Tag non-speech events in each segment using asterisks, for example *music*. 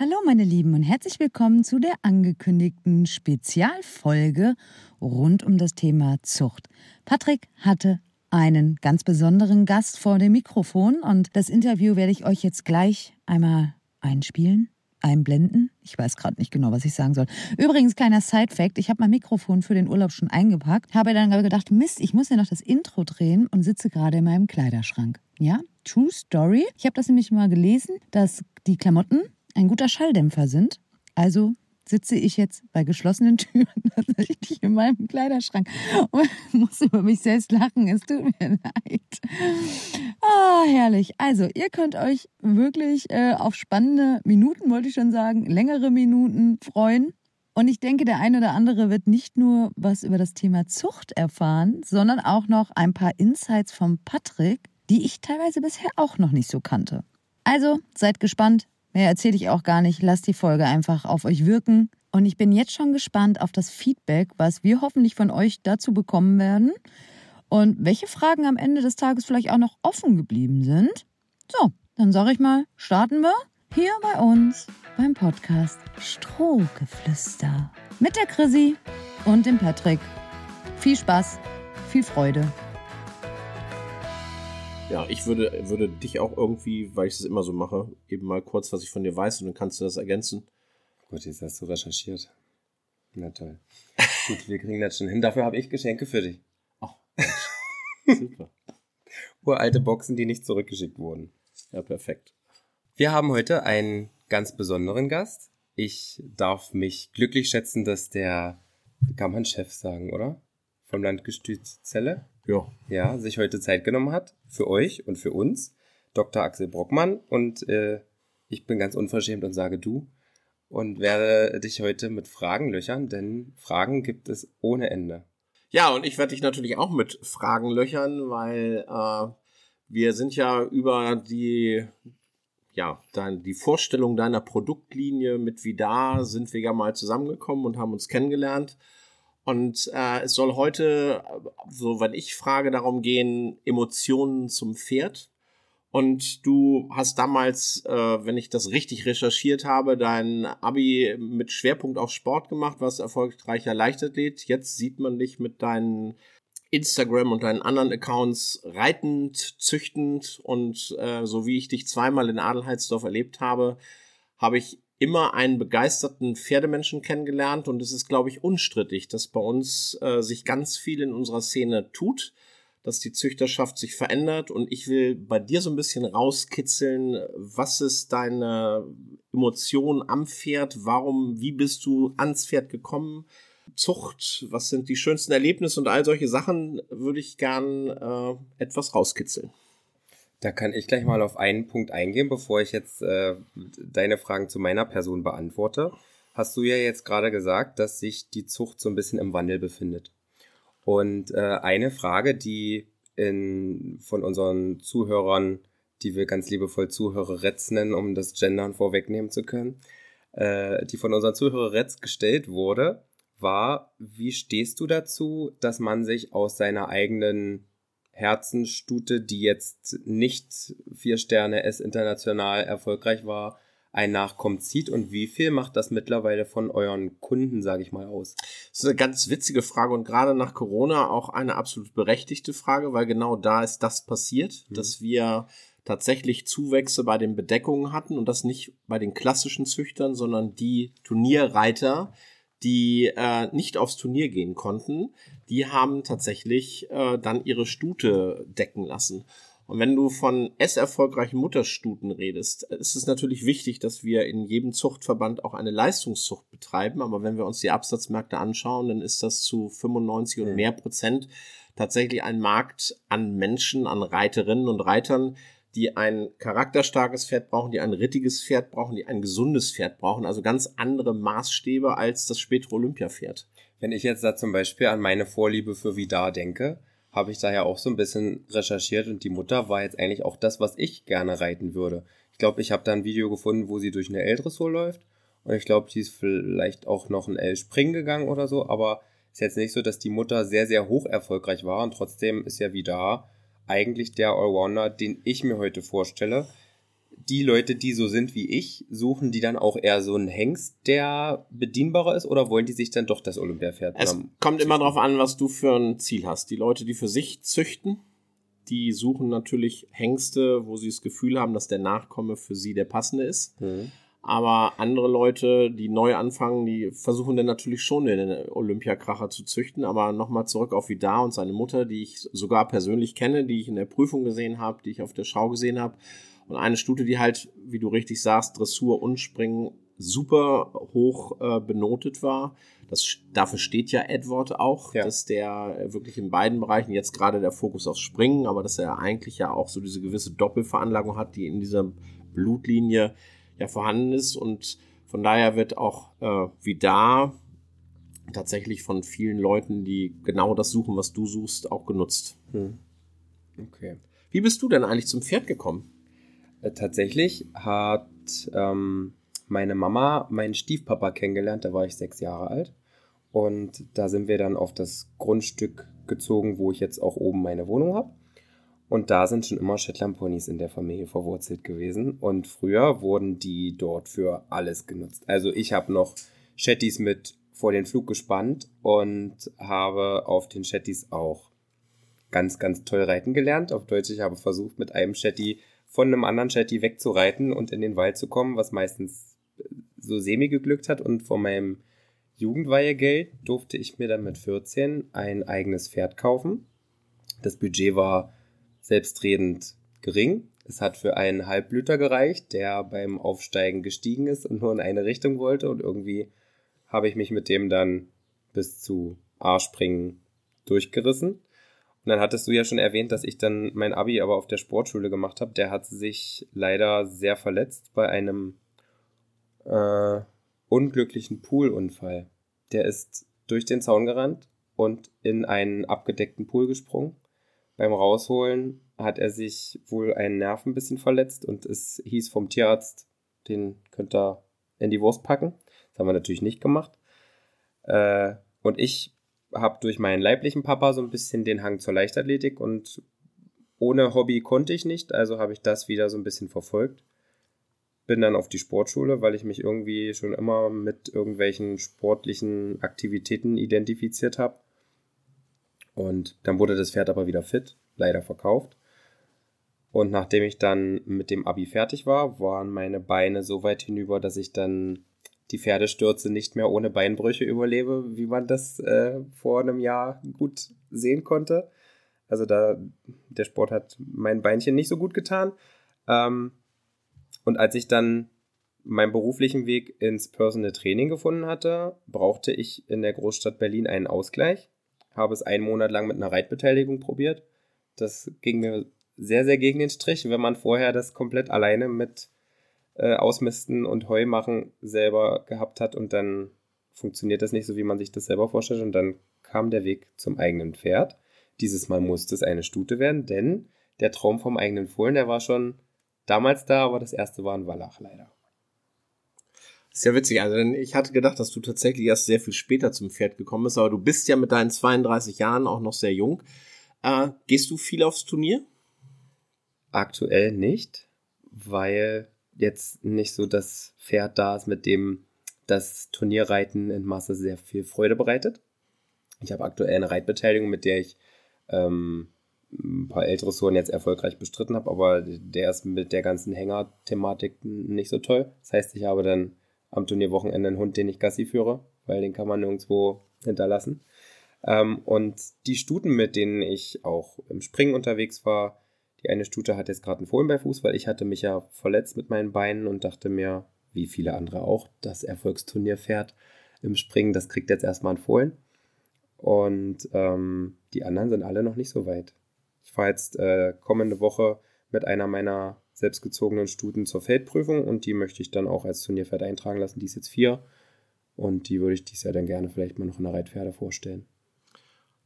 Hallo meine Lieben und herzlich willkommen zu der angekündigten Spezialfolge rund um das Thema Zucht. Patrick hatte einen ganz besonderen Gast vor dem Mikrofon und das Interview werde ich euch jetzt gleich einmal einspielen einblenden. Ich weiß gerade nicht genau, was ich sagen soll. Übrigens, kleiner Side-Fact: Ich habe mein Mikrofon für den Urlaub schon eingepackt, habe dann gedacht, Mist, ich muss ja noch das Intro drehen und sitze gerade in meinem Kleiderschrank. Ja, True Story. Ich habe das nämlich mal gelesen, dass die Klamotten ein guter Schalldämpfer sind. Also sitze ich jetzt bei geschlossenen *laughs* Türen tatsächlich in meinem Kleiderschrank und *laughs* muss über mich selbst lachen. Es tut mir leid. Ah, herrlich. Also, ihr könnt euch wirklich äh, auf spannende Minuten, wollte ich schon sagen, längere Minuten freuen. Und ich denke, der eine oder andere wird nicht nur was über das Thema Zucht erfahren, sondern auch noch ein paar Insights vom Patrick, die ich teilweise bisher auch noch nicht so kannte. Also, seid gespannt. Mehr erzähle ich auch gar nicht. Lasst die Folge einfach auf euch wirken. Und ich bin jetzt schon gespannt auf das Feedback, was wir hoffentlich von euch dazu bekommen werden. Und welche Fragen am Ende des Tages vielleicht auch noch offen geblieben sind. So, dann sage ich mal, starten wir hier bei uns beim Podcast Strohgeflüster. Mit der Chrissy und dem Patrick. Viel Spaß, viel Freude ja, ich würde, würde dich auch irgendwie, weil ich es immer so mache, eben mal kurz, was ich von dir weiß und dann kannst du das ergänzen. Gut, jetzt hast du recherchiert. Na toll. Gut, wir kriegen das schon hin. Dafür habe ich Geschenke für dich. Ach, *laughs* super. Uralte Boxen, die nicht zurückgeschickt wurden. Ja, perfekt. Wir haben heute einen ganz besonderen Gast. Ich darf mich glücklich schätzen, dass der, kann man Chef sagen, oder? Vom Landgestüt Zelle ja. ja, sich heute Zeit genommen hat für euch und für uns, Dr. Axel Brockmann. Und äh, ich bin ganz unverschämt und sage du und werde dich heute mit Fragen löchern, denn Fragen gibt es ohne Ende. Ja, und ich werde dich natürlich auch mit Fragen löchern, weil äh, wir sind ja über die ja, dein, die Vorstellung deiner Produktlinie mit Vidar sind wir ja mal zusammengekommen und haben uns kennengelernt. Und äh, es soll heute, so wenn ich frage, darum gehen, Emotionen zum Pferd. Und du hast damals, äh, wenn ich das richtig recherchiert habe, dein Abi mit Schwerpunkt auf Sport gemacht, warst erfolgreicher Leichtathlet. Jetzt sieht man dich mit deinen Instagram und deinen anderen Accounts reitend, züchtend und äh, so wie ich dich zweimal in Adelheidsdorf erlebt habe, habe ich immer einen begeisterten Pferdemenschen kennengelernt und es ist, glaube ich, unstrittig, dass bei uns äh, sich ganz viel in unserer Szene tut, dass die Züchterschaft sich verändert. Und ich will bei dir so ein bisschen rauskitzeln, was ist deine Emotion am Pferd, warum, wie bist du ans Pferd gekommen, Zucht, was sind die schönsten Erlebnisse und all solche Sachen würde ich gern äh, etwas rauskitzeln. Da kann ich gleich mal auf einen Punkt eingehen, bevor ich jetzt äh, deine Fragen zu meiner Person beantworte. Hast du ja jetzt gerade gesagt, dass sich die Zucht so ein bisschen im Wandel befindet. Und äh, eine Frage, die in, von unseren Zuhörern, die wir ganz liebevoll Zuhörerretz nennen, um das Gendern vorwegnehmen zu können, äh, die von unseren Zuhörerretz gestellt wurde, war, wie stehst du dazu, dass man sich aus seiner eigenen Herzenstute, die jetzt nicht vier Sterne S international erfolgreich war, ein Nachkommen zieht und wie viel macht das mittlerweile von euren Kunden, sage ich mal, aus? Das ist eine ganz witzige Frage und gerade nach Corona auch eine absolut berechtigte Frage, weil genau da ist das passiert, mhm. dass wir tatsächlich Zuwächse bei den Bedeckungen hatten und das nicht bei den klassischen Züchtern, sondern die Turnierreiter, die äh, nicht aufs Turnier gehen konnten, die haben tatsächlich äh, dann ihre Stute decken lassen. Und wenn du von S-erfolgreichen Mutterstuten redest, ist es natürlich wichtig, dass wir in jedem Zuchtverband auch eine Leistungszucht betreiben. Aber wenn wir uns die Absatzmärkte anschauen, dann ist das zu 95 und mehr Prozent tatsächlich ein Markt an Menschen, an Reiterinnen und Reitern, die ein charakterstarkes Pferd brauchen, die ein rittiges Pferd brauchen, die ein gesundes Pferd brauchen. Also ganz andere Maßstäbe als das spätere Olympiapferd. Wenn ich jetzt da zum Beispiel an meine Vorliebe für Vidar denke, habe ich da ja auch so ein bisschen recherchiert und die Mutter war jetzt eigentlich auch das, was ich gerne reiten würde. Ich glaube, ich habe da ein Video gefunden, wo sie durch eine L-Dressur läuft und ich glaube, die ist vielleicht auch noch ein L-Springen gegangen oder so, aber ist jetzt nicht so, dass die Mutter sehr, sehr hoch erfolgreich war und trotzdem ist ja Vidar eigentlich der Allrounder, den ich mir heute vorstelle. die Leute, die so sind wie ich, suchen die dann auch eher so einen Hengst, der bedienbarer ist, oder wollen die sich dann doch das Olympiapferd? Es kommt immer darauf an, was du für ein Ziel hast. Die Leute, die für sich züchten, die suchen natürlich Hengste, wo sie das Gefühl haben, dass der Nachkomme für sie der passende ist. Mhm. Aber andere Leute, die neu anfangen, die versuchen dann natürlich schon den Olympiakracher zu züchten. Aber nochmal zurück auf Vidar und seine Mutter, die ich sogar persönlich kenne, die ich in der Prüfung gesehen habe, die ich auf der Schau gesehen habe. Und eine Stute, die halt, wie du richtig sagst, Dressur und Springen super hoch äh, benotet war. Das, dafür steht ja Edward auch, ja. dass der wirklich in beiden Bereichen jetzt gerade der Fokus aufs Springen, aber dass er eigentlich ja auch so diese gewisse Doppelveranlagung hat, die in dieser Blutlinie ja vorhanden ist und von daher wird auch äh, Vidar tatsächlich von vielen Leuten, die genau das suchen, was du suchst, auch genutzt. Hm. Okay. Wie bist du denn eigentlich zum Pferd gekommen? Äh, tatsächlich hat ähm, meine Mama meinen Stiefpapa kennengelernt, da war ich sechs Jahre alt. Und da sind wir dann auf das Grundstück gezogen, wo ich jetzt auch oben meine Wohnung habe. Und da sind schon immer Shetland Ponys in der Familie verwurzelt gewesen. Und früher wurden die dort für alles genutzt. Also ich habe noch Shetties mit vor den Flug gespannt und habe auf den Shetties auch ganz, ganz toll reiten gelernt. Auf Deutsch, ich habe versucht, mit einem Shetty von einem anderen Shetty wegzureiten und in den Wald zu kommen, was meistens so semi geglückt hat. Und von meinem Jugendweihegeld durfte ich mir dann mit 14 ein eigenes Pferd kaufen. Das Budget war selbstredend gering. Es hat für einen Halbblüter gereicht, der beim Aufsteigen gestiegen ist und nur in eine Richtung wollte. Und irgendwie habe ich mich mit dem dann bis zu A-Springen durchgerissen. Und dann hattest du ja schon erwähnt, dass ich dann mein Abi aber auf der Sportschule gemacht habe. Der hat sich leider sehr verletzt bei einem äh, unglücklichen Poolunfall. Der ist durch den Zaun gerannt und in einen abgedeckten Pool gesprungen beim Rausholen hat er sich wohl einen Nerv ein bisschen verletzt und es hieß vom Tierarzt, den könnt ihr in die Wurst packen. Das haben wir natürlich nicht gemacht. Äh, und ich habe durch meinen leiblichen Papa so ein bisschen den Hang zur Leichtathletik und ohne Hobby konnte ich nicht, also habe ich das wieder so ein bisschen verfolgt. Bin dann auf die Sportschule, weil ich mich irgendwie schon immer mit irgendwelchen sportlichen Aktivitäten identifiziert habe. Und dann wurde das Pferd aber wieder fit, leider verkauft. Und nachdem ich dann mit dem Abi fertig war, waren meine Beine so weit hinüber, dass ich dann die Pferdestürze nicht mehr ohne Beinbrüche überlebe, wie man das äh, vor einem Jahr gut sehen konnte. Also da der Sport hat mein Beinchen nicht so gut getan. Ähm, und als ich dann meinen beruflichen Weg ins Personal Training gefunden hatte, brauchte ich in der Großstadt Berlin einen Ausgleich habe es einen Monat lang mit einer Reitbeteiligung probiert. Das ging mir sehr, sehr gegen den Strich, wenn man vorher das komplett alleine mit äh, Ausmisten und Heu machen selber gehabt hat und dann funktioniert das nicht so, wie man sich das selber vorstellt und dann kam der Weg zum eigenen Pferd. Dieses Mal musste es eine Stute werden, denn der Traum vom eigenen Fohlen, der war schon damals da, aber das erste war ein Wallach leider. Ist ja witzig, also ich hatte gedacht, dass du tatsächlich erst sehr viel später zum Pferd gekommen bist, aber du bist ja mit deinen 32 Jahren auch noch sehr jung. Äh, gehst du viel aufs Turnier? Aktuell nicht, weil jetzt nicht so das Pferd da ist, mit dem das Turnierreiten in Masse sehr viel Freude bereitet. Ich habe aktuell eine Reitbeteiligung, mit der ich ähm, ein paar ältere Sohren jetzt erfolgreich bestritten habe, aber der ist mit der ganzen Hänger-Thematik nicht so toll. Das heißt, ich habe dann am Turnierwochenende einen Hund, den ich Gassi führe, weil den kann man nirgendwo hinterlassen. Ähm, und die Stuten, mit denen ich auch im Springen unterwegs war, die eine Stute hat jetzt gerade einen Fohlen bei Fuß, weil ich hatte mich ja verletzt mit meinen Beinen und dachte mir, wie viele andere auch, das Erfolgsturnier fährt im Springen, das kriegt jetzt erstmal ein Fohlen. Und ähm, die anderen sind alle noch nicht so weit. Ich fahre jetzt äh, kommende Woche mit einer meiner selbstgezogenen Stuten zur Feldprüfung und die möchte ich dann auch als Turnierpferd eintragen lassen. Die ist jetzt vier und die würde ich dies Jahr dann gerne vielleicht mal noch in der Reitpferde vorstellen.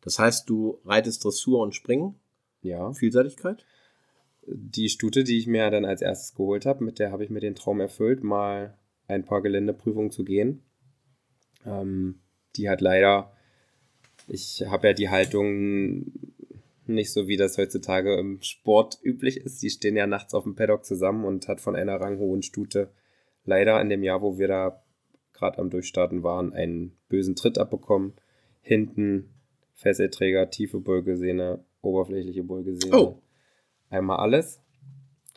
Das heißt, du reitest Dressur und Springen? Ja. Vielseitigkeit? Die Stute, die ich mir dann als erstes geholt habe, mit der habe ich mir den Traum erfüllt, mal ein paar Geländeprüfungen zu gehen. Ähm, die hat leider, ich habe ja die Haltung Nicht so wie das heutzutage im Sport üblich ist. Die stehen ja nachts auf dem Paddock zusammen und hat von einer ranghohen Stute leider in dem Jahr, wo wir da gerade am Durchstarten waren, einen bösen Tritt abbekommen. Hinten Fesselträger, tiefe Beugesehne, oberflächliche Beugesehne. Oh. Einmal alles.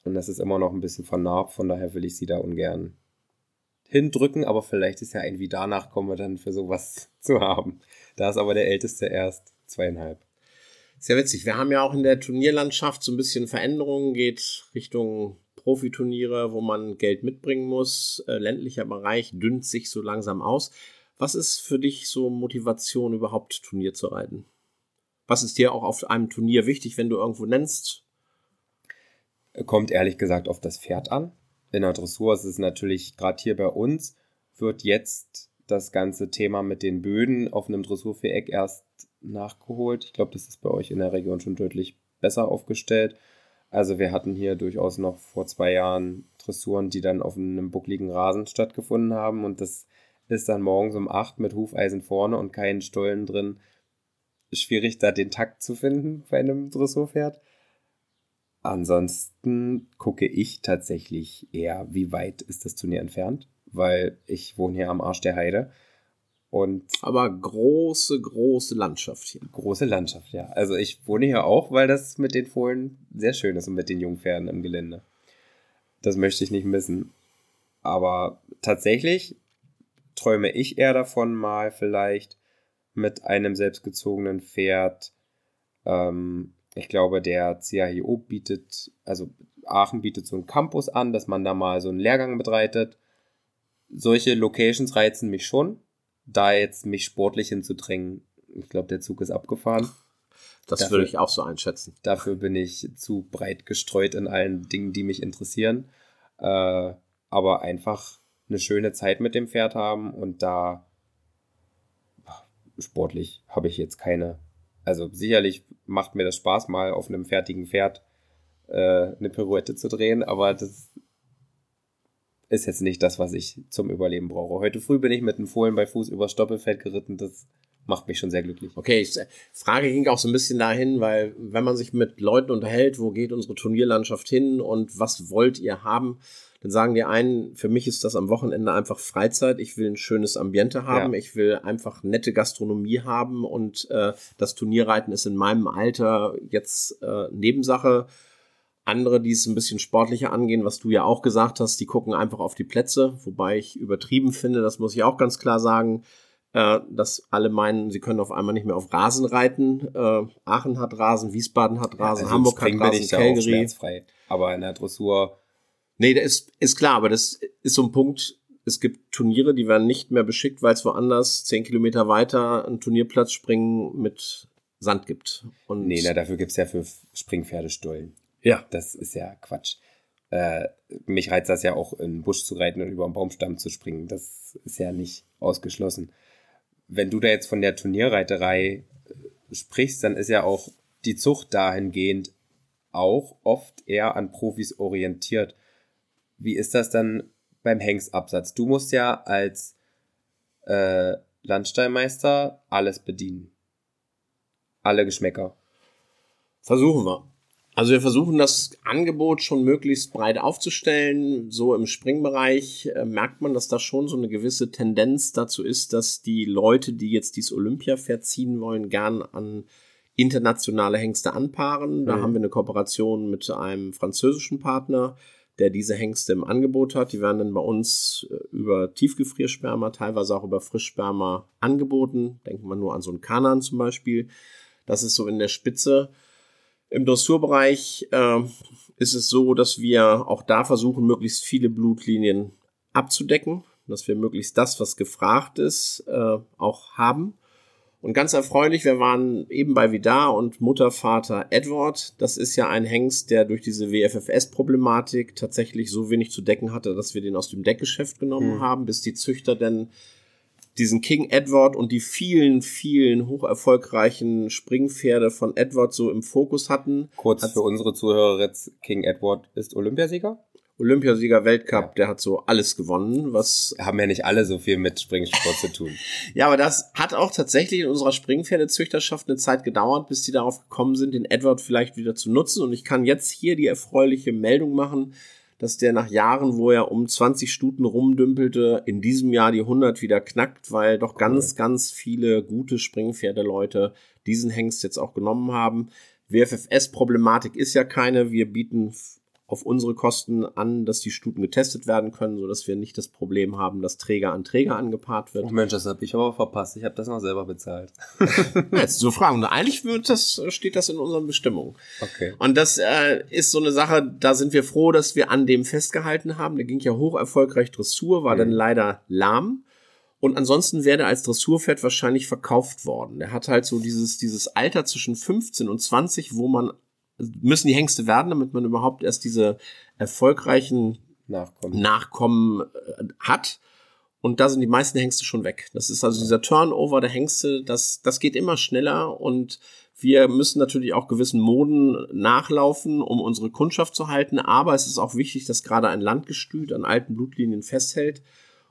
Und das ist immer noch ein bisschen vernarbt, von daher will ich sie da ungern hindrücken, aber vielleicht ist ja ein wie danach kommen wir dann für sowas *laughs* zu haben. Da ist aber der Älteste erst zweieinhalb. Sehr witzig. Wir haben ja auch in der Turnierlandschaft so ein bisschen Veränderungen, geht Richtung Profiturniere, wo man Geld mitbringen muss. Äh, ländlicher Bereich dünnt sich so langsam aus. Was ist für dich so Motivation, überhaupt Turnier zu reiten? Was ist dir auch auf einem Turnier wichtig, wenn du irgendwo nennst? Kommt ehrlich gesagt auf das Pferd an. In der Dressur ist es natürlich, gerade hier bei uns, wird jetzt das ganze Thema mit den Böden auf einem Dressurviereck erst nachgeholt. Ich glaube, das ist bei euch in der Region schon deutlich besser aufgestellt. Also wir hatten hier durchaus noch vor zwei Jahren Dressuren, die dann auf einem buckligen Rasen stattgefunden haben und das ist dann morgens um acht mit Hufeisen vorne und keinen Stollen drin. Schwierig, da den Takt zu finden bei einem Dressurpferd. Ansonsten gucke ich tatsächlich eher, wie weit ist das Turnier entfernt, weil ich wohne hier am Arsch der Heide. Und Aber große, große Landschaft hier. große Landschaft, ja. Also ich wohne hier auch, weil das mit den Fohlen sehr schön ist und mit den Jungpferden im Gelände. Das möchte ich nicht missen. Aber tatsächlich träume ich eher davon, mal vielleicht mit einem selbstgezogenen Pferd ähm, ich glaube, der CAIO bietet, also Aachen bietet so einen Campus an, dass man da mal so einen Lehrgang betreitet. Solche Locations reizen mich schon. Da jetzt mich sportlich hinzudrängen, ich glaube, der Zug ist abgefahren. Das Dafür- würde ich auch so einschätzen. Dafür bin ich zu breit gestreut in allen Dingen, die mich interessieren. Äh, aber einfach eine schöne Zeit mit dem Pferd haben und da sportlich habe ich jetzt keine. Also sicherlich macht mir das Spaß, mal auf einem fertigen Pferd äh, eine Pirouette zu drehen, aber das ist jetzt nicht das, was ich zum Überleben brauche. Heute früh bin ich mit einem Fohlen bei Fuß über Stoppelfeld geritten. Das macht mich schon sehr glücklich. Okay, ich, Frage ging auch so ein bisschen dahin, weil wenn man sich mit Leuten unterhält, wo geht unsere Turnierlandschaft hin und was wollt ihr haben, dann sagen die einen, für mich ist das am Wochenende einfach Freizeit. Ich will ein schönes Ambiente haben, Ja. ich will einfach nette Gastronomie haben und äh, das Turnierreiten ist in meinem Alter jetzt äh, Nebensache. Andere, die es ein bisschen sportlicher angehen, was du ja auch gesagt hast, die gucken einfach auf die Plätze, wobei ich übertrieben finde, das muss ich auch ganz klar sagen, äh, dass alle meinen, sie können auf einmal nicht mehr auf Rasen reiten. Äh, Aachen hat Rasen, Wiesbaden hat Rasen, Also im Hamburg hat Rasen, Calgary. Aber in der Dressur Nee, das ist, ist klar, aber das ist so ein Punkt. Es gibt Turniere, die werden nicht mehr beschickt, weil es woanders zehn Kilometer weiter einen Turnierplatz springen mit Sand gibt. Und Nee, na, dafür gibt's ja für Springpferdestollen. Ja. Das ist ja Quatsch. Äh, mich reizt das ja auch, in den Busch zu reiten und über einen Baumstamm zu springen. Das ist ja nicht ausgeschlossen. Wenn du da jetzt von der Turnierreiterei äh, sprichst, dann ist ja auch die Zucht dahingehend auch oft eher an Profis orientiert. Wie ist das dann beim Hengstabsatz? Du musst ja als äh, Landstallmeister alles bedienen. Alle Geschmäcker. Versuchen wir. Also wir versuchen das Angebot schon möglichst breit aufzustellen. So im Springbereich äh, merkt man, dass da schon so eine gewisse Tendenz dazu ist, dass die Leute, die jetzt dieses Olympia-Pferd ziehen wollen, gern an internationale Hengste anpaaren. Da Mhm. haben wir eine Kooperation mit einem französischen Partner, der diese Hengste im Angebot hat. Die werden dann bei uns äh, über Tiefgefriersperma, teilweise auch über Frischsperma angeboten. Denken wir nur an so einen Kanan zum Beispiel. Das ist so in der Spitze. Im Dressurbereich äh, ist es so, dass wir auch da versuchen, möglichst viele Blutlinien abzudecken, dass wir möglichst das, was gefragt ist, äh, auch haben. Und ganz erfreulich, wir waren eben bei Vidar und Mutter, Vater Edward. Das ist ja ein Hengst, der durch diese WFFS-Problematik tatsächlich so wenig zu decken hatte, dass wir den aus dem Deckgeschäft genommen Hm. haben, bis die Züchter denn diesen King Edward und die vielen, vielen hocherfolgreichen Springpferde von Edward so im Fokus hatten. Kurz Hat's- für unsere Zuhörer jetzt, King Edward ist Olympiasieger? Olympiasieger Weltcup, ja. der hat so alles gewonnen, was. Haben ja nicht alle so viel mit Springsport zu tun. *laughs* Ja, aber das hat auch tatsächlich in unserer Springpferdezüchterschaft eine Zeit gedauert, bis die darauf gekommen sind, den Edward vielleicht wieder zu nutzen. Und ich kann jetzt hier die erfreuliche Meldung machen, dass der nach Jahren, wo er um 20 Stuten rumdümpelte, in diesem Jahr die 100 wieder knackt, weil doch ganz, okay. ganz viele gute Springpferdeleute diesen Hengst jetzt auch genommen haben. WFFS-Problematik ist ja keine. Wir bieten auf unsere Kosten an, dass die Stuten getestet werden können, so dass wir nicht das Problem haben, dass Träger an Träger angepaart wird. Oh Mensch, das habe ich aber verpasst. Ich habe das noch selber bezahlt. *laughs* Jetzt so fragen. Eigentlich wird das, steht das in unseren Bestimmungen. Okay. Und das äh, ist so eine Sache, da sind wir froh, dass wir an dem festgehalten haben. Der ging ja hoch erfolgreich Dressur, war mhm. dann leider lahm. Und ansonsten wäre er als Dressurpferd wahrscheinlich verkauft worden. Der hat halt so dieses, dieses Alter zwischen 15 und 20, wo man müssen die Hengste werden, damit man überhaupt erst diese erfolgreichen Nachkommen, Nachkommen äh, hat. Und da sind die meisten Hengste schon weg. Das ist also dieser Turnover der Hengste, das, das geht immer schneller und wir müssen natürlich auch gewissen Moden nachlaufen, um unsere Kundschaft zu halten. Aber es ist auch wichtig, dass gerade ein Landgestüt an alten Blutlinien festhält.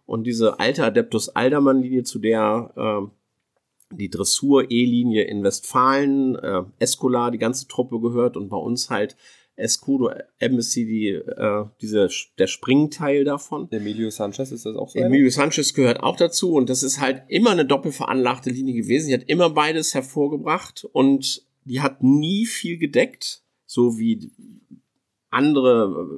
Und diese alte Adeptus Aldermann-Linie, zu der äh, die Dressur-E-Linie in Westfalen, äh, Escola, die ganze Truppe gehört und bei uns halt Escudo Embassy, die, äh, diese, der Springteil davon. Emilio Sanchez ist das auch so? Emilio Sanchez gehört auch dazu und das ist halt immer eine doppelveranlagte Linie gewesen. Die hat immer beides hervorgebracht und die hat nie viel gedeckt, so wie andere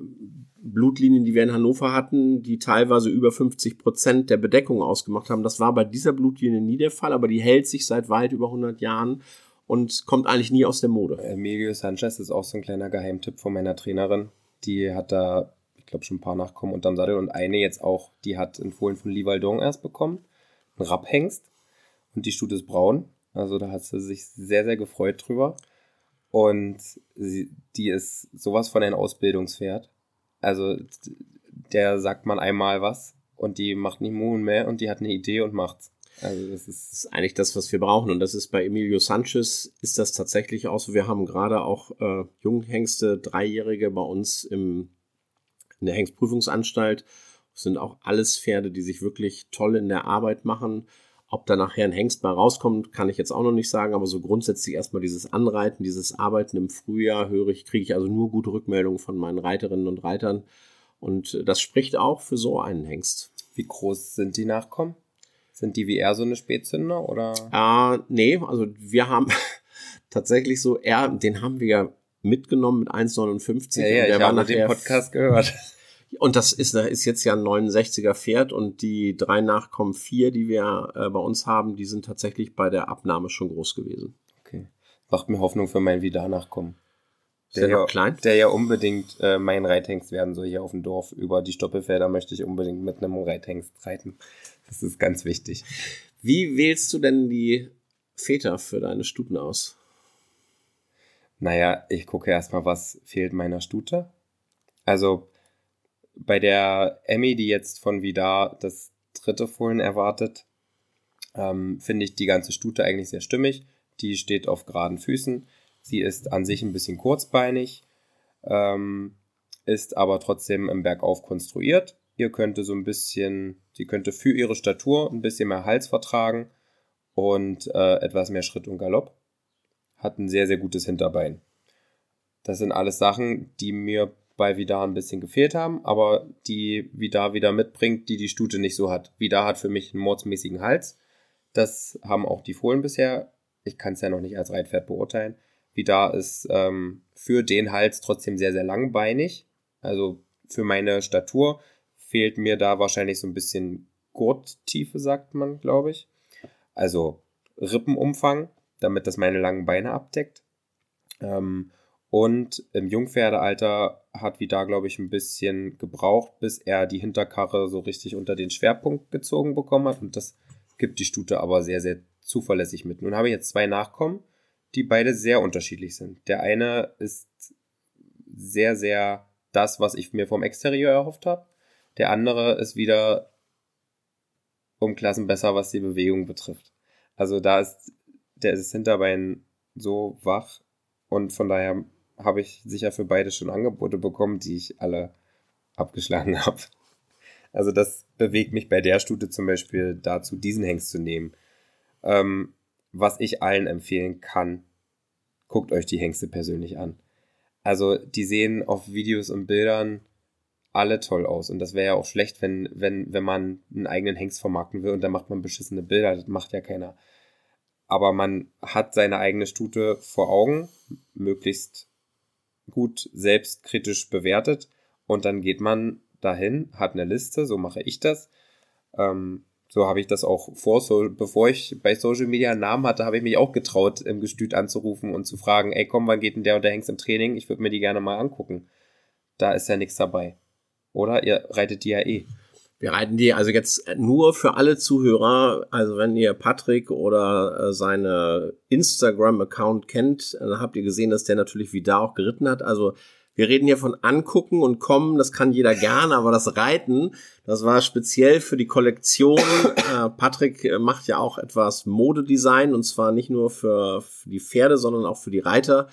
Blutlinien, die wir in Hannover hatten, die teilweise über 50 Prozent der Bedeckung ausgemacht haben. Das war bei dieser Blutlinie nie der Fall, aber die hält sich seit weit über 100 Jahren und kommt eigentlich nie aus der Mode. Emilio Sanchez ist auch so ein kleiner Geheimtipp von meiner Trainerin. Die hat da, ich glaube, schon ein paar Nachkommen unterm Sattel und eine jetzt auch, die hat in Fohlen von Livaldon erst bekommen. Ein Rapphengst und die Stute ist braun. Also da hat sie sich sehr, sehr gefreut drüber. Und sie, die ist sowas von ein Ausbildungspferd. Also der sagt man einmal was und die macht nicht Muhen mehr und die hat eine Idee und macht's. Also das ist, das ist eigentlich das, was wir brauchen. Und das ist bei Emilio Sanchez ist das tatsächlich auch so. Wir haben gerade auch äh, Junghengste, Dreijährige bei uns im, in der Hengstprüfungsanstalt. Das sind auch alles Pferde, die sich wirklich toll in der Arbeit machen. Ob da nachher ein Hengst mal rauskommt, kann ich jetzt auch noch nicht sagen, aber so grundsätzlich erstmal dieses Anreiten, dieses Arbeiten im Frühjahr höre ich, kriege ich also nur gute Rückmeldungen von meinen Reiterinnen und Reitern. Und das spricht auch für so einen Hengst. Wie groß sind die Nachkommen? Sind die wie er so eine Spätzünder oder? Ah, nee, also wir haben *laughs* tatsächlich so, er, den haben wir ja mitgenommen mit 1,59. Ja, ja, ich habe den Podcast gehört. Und das ist, ist jetzt ja ein 69er Pferd und die drei Nachkommen vier, die wir äh, bei uns haben, die sind tatsächlich bei der Abnahme schon groß gewesen. Okay. Macht mir Hoffnung für mein Wieder-Nachkommen. Der, der, ja, klein? der ja unbedingt äh, mein Reithengst werden soll hier auf dem Dorf. Über die Stoppelfelder möchte ich unbedingt mit einem Reithengst reiten. Das ist ganz wichtig. Wie wählst du denn die Väter für deine Stuten aus? Naja, ich gucke erstmal, was fehlt meiner Stute. Also bei der Emmy, die jetzt von Vidar das dritte Fohlen erwartet, ähm, finde ich die ganze Stute eigentlich sehr stimmig. Die steht auf geraden Füßen. Sie ist an sich ein bisschen kurzbeinig, ähm, ist aber trotzdem im Bergauf konstruiert. Ihr könnte so ein bisschen, sie könnte für ihre Statur ein bisschen mehr Hals vertragen und äh, etwas mehr Schritt und Galopp. Hat ein sehr, sehr gutes Hinterbein. Das sind alles Sachen, die mir bei Vidar ein bisschen gefehlt haben, aber die Vidar wieder mitbringt, die die Stute nicht so hat. Vidar hat für mich einen mordsmäßigen Hals. Das haben auch die Fohlen bisher. Ich kann es ja noch nicht als Reitpferd beurteilen. Vidar ist ähm, für den Hals trotzdem sehr, sehr langbeinig. Also für meine Statur fehlt mir da wahrscheinlich so ein bisschen Gurttiefe, sagt man, glaube ich. Also Rippenumfang, damit das meine langen Beine abdeckt. Ähm, und im Jungpferdealter hat Vidar, glaube ich, ein bisschen gebraucht, bis er die Hinterkarre so richtig unter den Schwerpunkt gezogen bekommen hat. Und das gibt die Stute aber sehr, sehr zuverlässig mit. Nun habe ich jetzt zwei Nachkommen, die beide sehr unterschiedlich sind. Der eine ist sehr, sehr das, was ich mir vom Exterieur erhofft habe. Der andere ist wieder um Klassen besser, was die Bewegung betrifft. Also da ist der ist Hinterbein so wach und von daher habe ich sicher für beide schon Angebote bekommen, die ich alle abgeschlagen *laughs* habe. Also das bewegt mich bei der Stute zum Beispiel dazu, diesen Hengst zu nehmen. Ähm, was ich allen empfehlen kann, guckt euch die Hengste persönlich an. Also die sehen auf Videos und Bildern alle toll aus. Und das wäre ja auch schlecht, wenn, wenn, wenn man einen eigenen Hengst vermarkten will und dann macht man beschissene Bilder. Das macht ja keiner. Aber man hat seine eigene Stute vor Augen, möglichst gut selbstkritisch bewertet. Und dann geht man dahin, hat eine Liste, so mache ich das. Ähm, so habe ich das auch vor, so, bevor ich bei Social Media einen Namen hatte, habe ich mich auch getraut, im Gestüt anzurufen und zu fragen, ey komm, wann geht denn der und der Hengst im Training? Ich würde mir die gerne mal angucken. Da ist ja nichts dabei. Oder? Ihr reitet die ja eh. Wir reiten die also jetzt nur für alle Zuhörer. Also wenn ihr Patrick oder äh, seine Instagram-Account kennt, dann habt ihr gesehen, dass der natürlich wie da auch geritten hat. Also wir reden hier von angucken und kommen, das kann jeder gerne, aber das Reiten, das war speziell für die Kollektion. Äh, Patrick äh, macht ja auch etwas Modedesign und zwar nicht nur für, für die Pferde, sondern auch für die Reiter,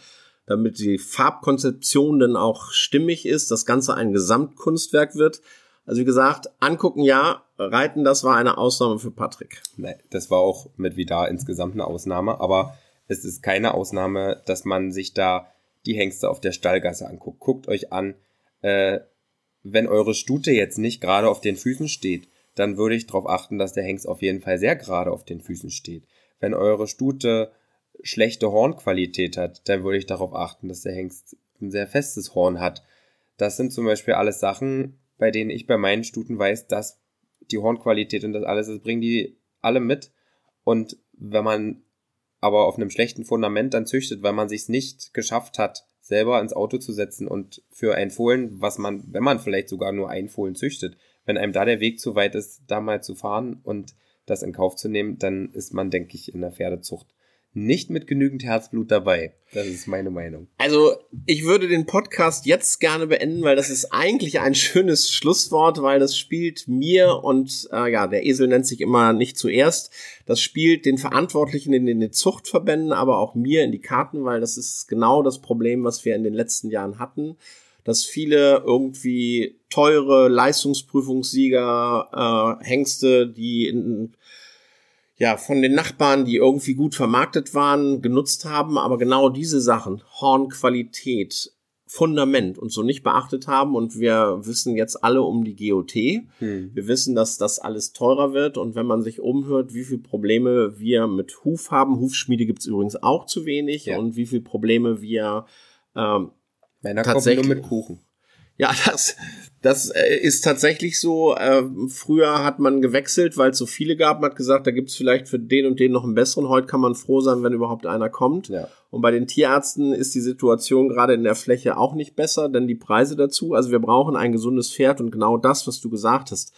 damit die Farbkonzeption dann auch stimmig ist, das Ganze ein Gesamtkunstwerk wird. Also wie gesagt, angucken ja, reiten, das war eine Ausnahme für Patrick. Nee, das war auch mit Vidar insgesamt eine Ausnahme, aber es ist keine Ausnahme, dass man sich da die Hengste auf der Stallgasse anguckt. Guckt euch an, äh, wenn eure Stute jetzt nicht gerade auf den Füßen steht, dann würde ich darauf achten, dass der Hengst auf jeden Fall sehr gerade auf den Füßen steht. Wenn eure Stute schlechte Hornqualität hat, dann würde ich darauf achten, dass der Hengst ein sehr festes Horn hat. Das sind zum Beispiel alles Sachen, bei denen ich bei meinen Stuten weiß, dass die Hornqualität und das alles, das bringen die alle mit. Und wenn man aber auf einem schlechten Fundament dann züchtet, weil man sich nicht geschafft hat, selber ins Auto zu setzen und für ein Fohlen, was man, wenn man vielleicht sogar nur ein Fohlen züchtet, wenn einem da der Weg zu weit ist, da mal zu fahren und das in Kauf zu nehmen, dann ist man, denke ich, in der Pferdezucht nicht mit genügend Herzblut dabei. Das ist meine Meinung. Also, ich würde den Podcast jetzt gerne beenden, weil das ist eigentlich ein schönes Schlusswort, weil das spielt mir und äh, ja, der Esel nennt sich immer nicht zuerst. Das spielt den Verantwortlichen in den Zuchtverbänden, aber auch mir in die Karten, weil das ist genau das Problem, was wir in den letzten Jahren hatten dass viele irgendwie teure Leistungsprüfungssieger, äh, Hengste, die in ja, von den Nachbarn, die irgendwie gut vermarktet waren, genutzt haben, aber genau diese Sachen, Hornqualität, Fundament und so nicht beachtet haben und wir wissen jetzt alle um die GOT. Hm. Wir wissen, dass das alles teurer wird und wenn man sich umhört, wie viele Probleme wir mit Huf haben, Hufschmiede gibt's übrigens auch zu wenig ja. und wie viele Probleme wir ähm, Männer tatsächlich nur mit Kuchen. Ja, *laughs* das, das äh, ist tatsächlich so. Äh, früher hat man gewechselt, weil es so viele gab. Man hat gesagt, da gibt's vielleicht für den und den noch einen besseren. Heute kann man froh sein, wenn überhaupt einer kommt. Ja. Und bei den Tierärzten ist die Situation gerade in der Fläche auch nicht besser, denn die Preise dazu. Also wir brauchen ein gesundes Pferd und genau das, was du gesagt hast.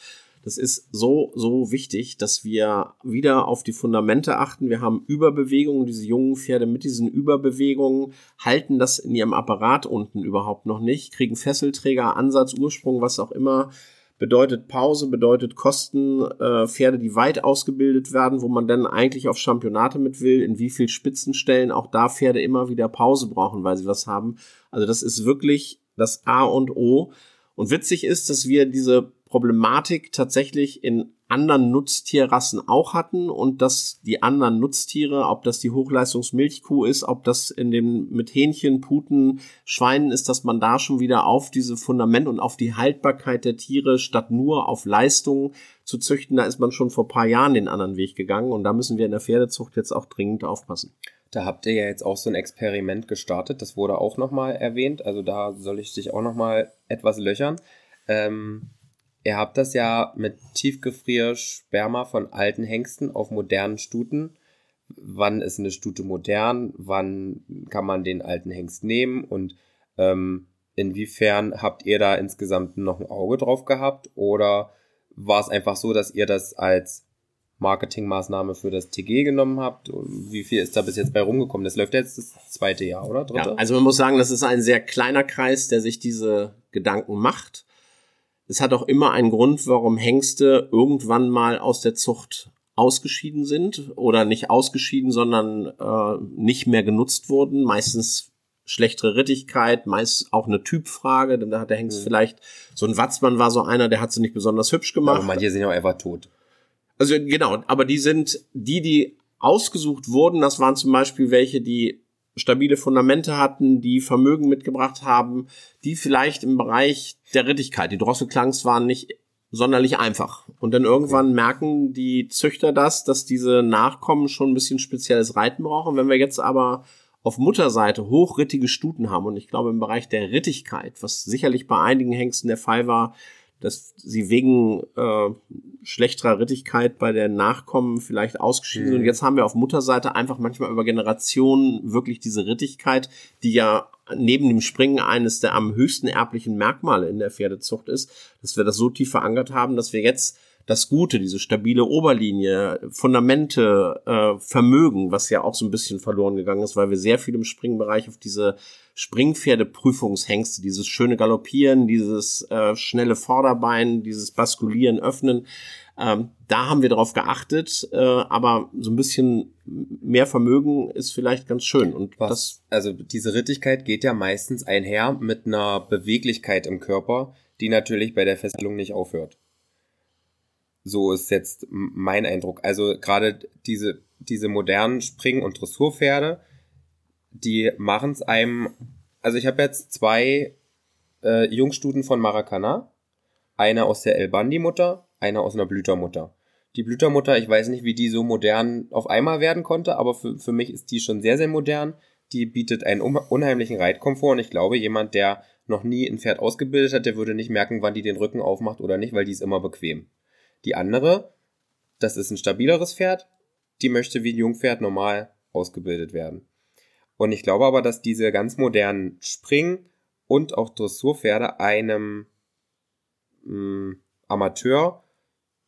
Das ist so, so wichtig, dass wir wieder auf die Fundamente achten. Wir haben Überbewegungen. Diese jungen Pferde mit diesen Überbewegungen halten das in ihrem Apparat unten überhaupt noch nicht, kriegen Fesselträger, Ansatz, Ursprung, was auch immer. Bedeutet Pause, bedeutet Kosten, äh, Pferde, die weit ausgebildet werden, wo man dann eigentlich auf Championate mit will, in wie viel Spitzenstellen auch da Pferde immer wieder Pause brauchen, weil sie was haben. Also das ist wirklich das A und O. Und witzig ist, dass wir diese Problematik tatsächlich in anderen Nutztierrassen auch hatten und dass die anderen Nutztiere, ob das die Hochleistungsmilchkuh ist, ob das in dem mit Hähnchen, Puten, Schweinen ist, dass man da schon wieder auf diese Fundament und auf die Haltbarkeit der Tiere statt nur auf Leistung zu züchten, da ist man schon vor paar Jahren den anderen Weg gegangen und da müssen wir in der Pferdezucht jetzt auch dringend aufpassen. Da habt ihr ja jetzt auch so ein Experiment gestartet, das wurde auch nochmal erwähnt, also da soll ich dich auch nochmal etwas löchern. Ähm Ihr habt das ja mit Tiefgefriersperma von alten Hengsten auf modernen Stuten. Wann ist eine Stute modern? Wann kann man den alten Hengst nehmen? Und ähm, inwiefern habt ihr da insgesamt noch ein Auge drauf gehabt? Oder war es einfach so, dass ihr das als Marketingmaßnahme für das TG genommen habt? Wie viel ist da bis jetzt bei rumgekommen? Das läuft jetzt das zweite Jahr, oder? Dritte? Ja, also man muss sagen, das ist ein sehr kleiner Kreis, der sich diese Gedanken macht es hat auch immer einen Grund, warum Hengste irgendwann mal aus der Zucht ausgeschieden sind oder nicht ausgeschieden, sondern äh, nicht mehr genutzt wurden. Meistens schlechtere Rittigkeit, meist auch eine Typfrage, denn da hat der Hengst Mhm. vielleicht, so ein Watzmann war so einer, der hat sie nicht besonders hübsch gemacht. Aber manche sind ja auch einfach tot. Also genau, aber die sind die, die ausgesucht wurden, das waren zum Beispiel welche, die stabile Fundamente hatten, die Vermögen mitgebracht haben, die vielleicht im Bereich der Rittigkeit, die Drosselklangs waren nicht sonderlich einfach. Und dann irgendwann merken die Züchter das, dass diese Nachkommen schon ein bisschen spezielles Reiten brauchen. Wenn wir jetzt aber auf Mutterseite hochrittige Stuten haben und ich glaube im Bereich der Rittigkeit, was sicherlich bei einigen Hengsten der Fall war, dass sie wegen äh, schlechterer Rittigkeit bei der Nachkommen vielleicht ausgeschieden sind. Mhm. Und jetzt haben wir auf Mutterseite einfach manchmal über Generationen wirklich diese Rittigkeit, die ja neben dem Springen eines der am höchsten erblichen Merkmale in der Pferdezucht ist, dass wir das so tief verankert haben, dass wir jetzt das Gute, diese stabile Oberlinie, Fundamente, äh, Vermögen, was ja auch so ein bisschen verloren gegangen ist, weil wir sehr viel im Springbereich auf diese Springpferdeprüfungshengste, dieses schöne Galoppieren, dieses äh, schnelle Vorderbein, dieses Baskulieren, Öffnen, ähm, da haben wir darauf geachtet, äh, aber so ein bisschen mehr Vermögen ist vielleicht ganz schön. Und Was, das, also diese Rittigkeit geht ja meistens einher mit einer Beweglichkeit im Körper, die natürlich bei der Fesselung nicht aufhört. So ist jetzt mein Eindruck. Also gerade diese, diese modernen Spring- und Dressurpferde, die machen es einem. Also ich habe jetzt zwei äh, Jungstuten von Maracana. Eine aus der El Bandi-Mutter, eine aus einer Blütermutter. Die Blütermutter, ich weiß nicht, wie die so modern auf einmal werden konnte, aber für, für mich ist die schon sehr, sehr modern. Die bietet einen unheimlichen Reitkomfort und ich glaube, jemand, der noch nie ein Pferd ausgebildet hat, der würde nicht merken, wann die den Rücken aufmacht oder nicht, weil die ist immer bequem. Die andere, das ist ein stabileres Pferd, die möchte wie ein Jungpferd normal ausgebildet werden. Und ich glaube aber, dass diese ganz modernen Spring- und auch Dressurpferde einem mh, Amateur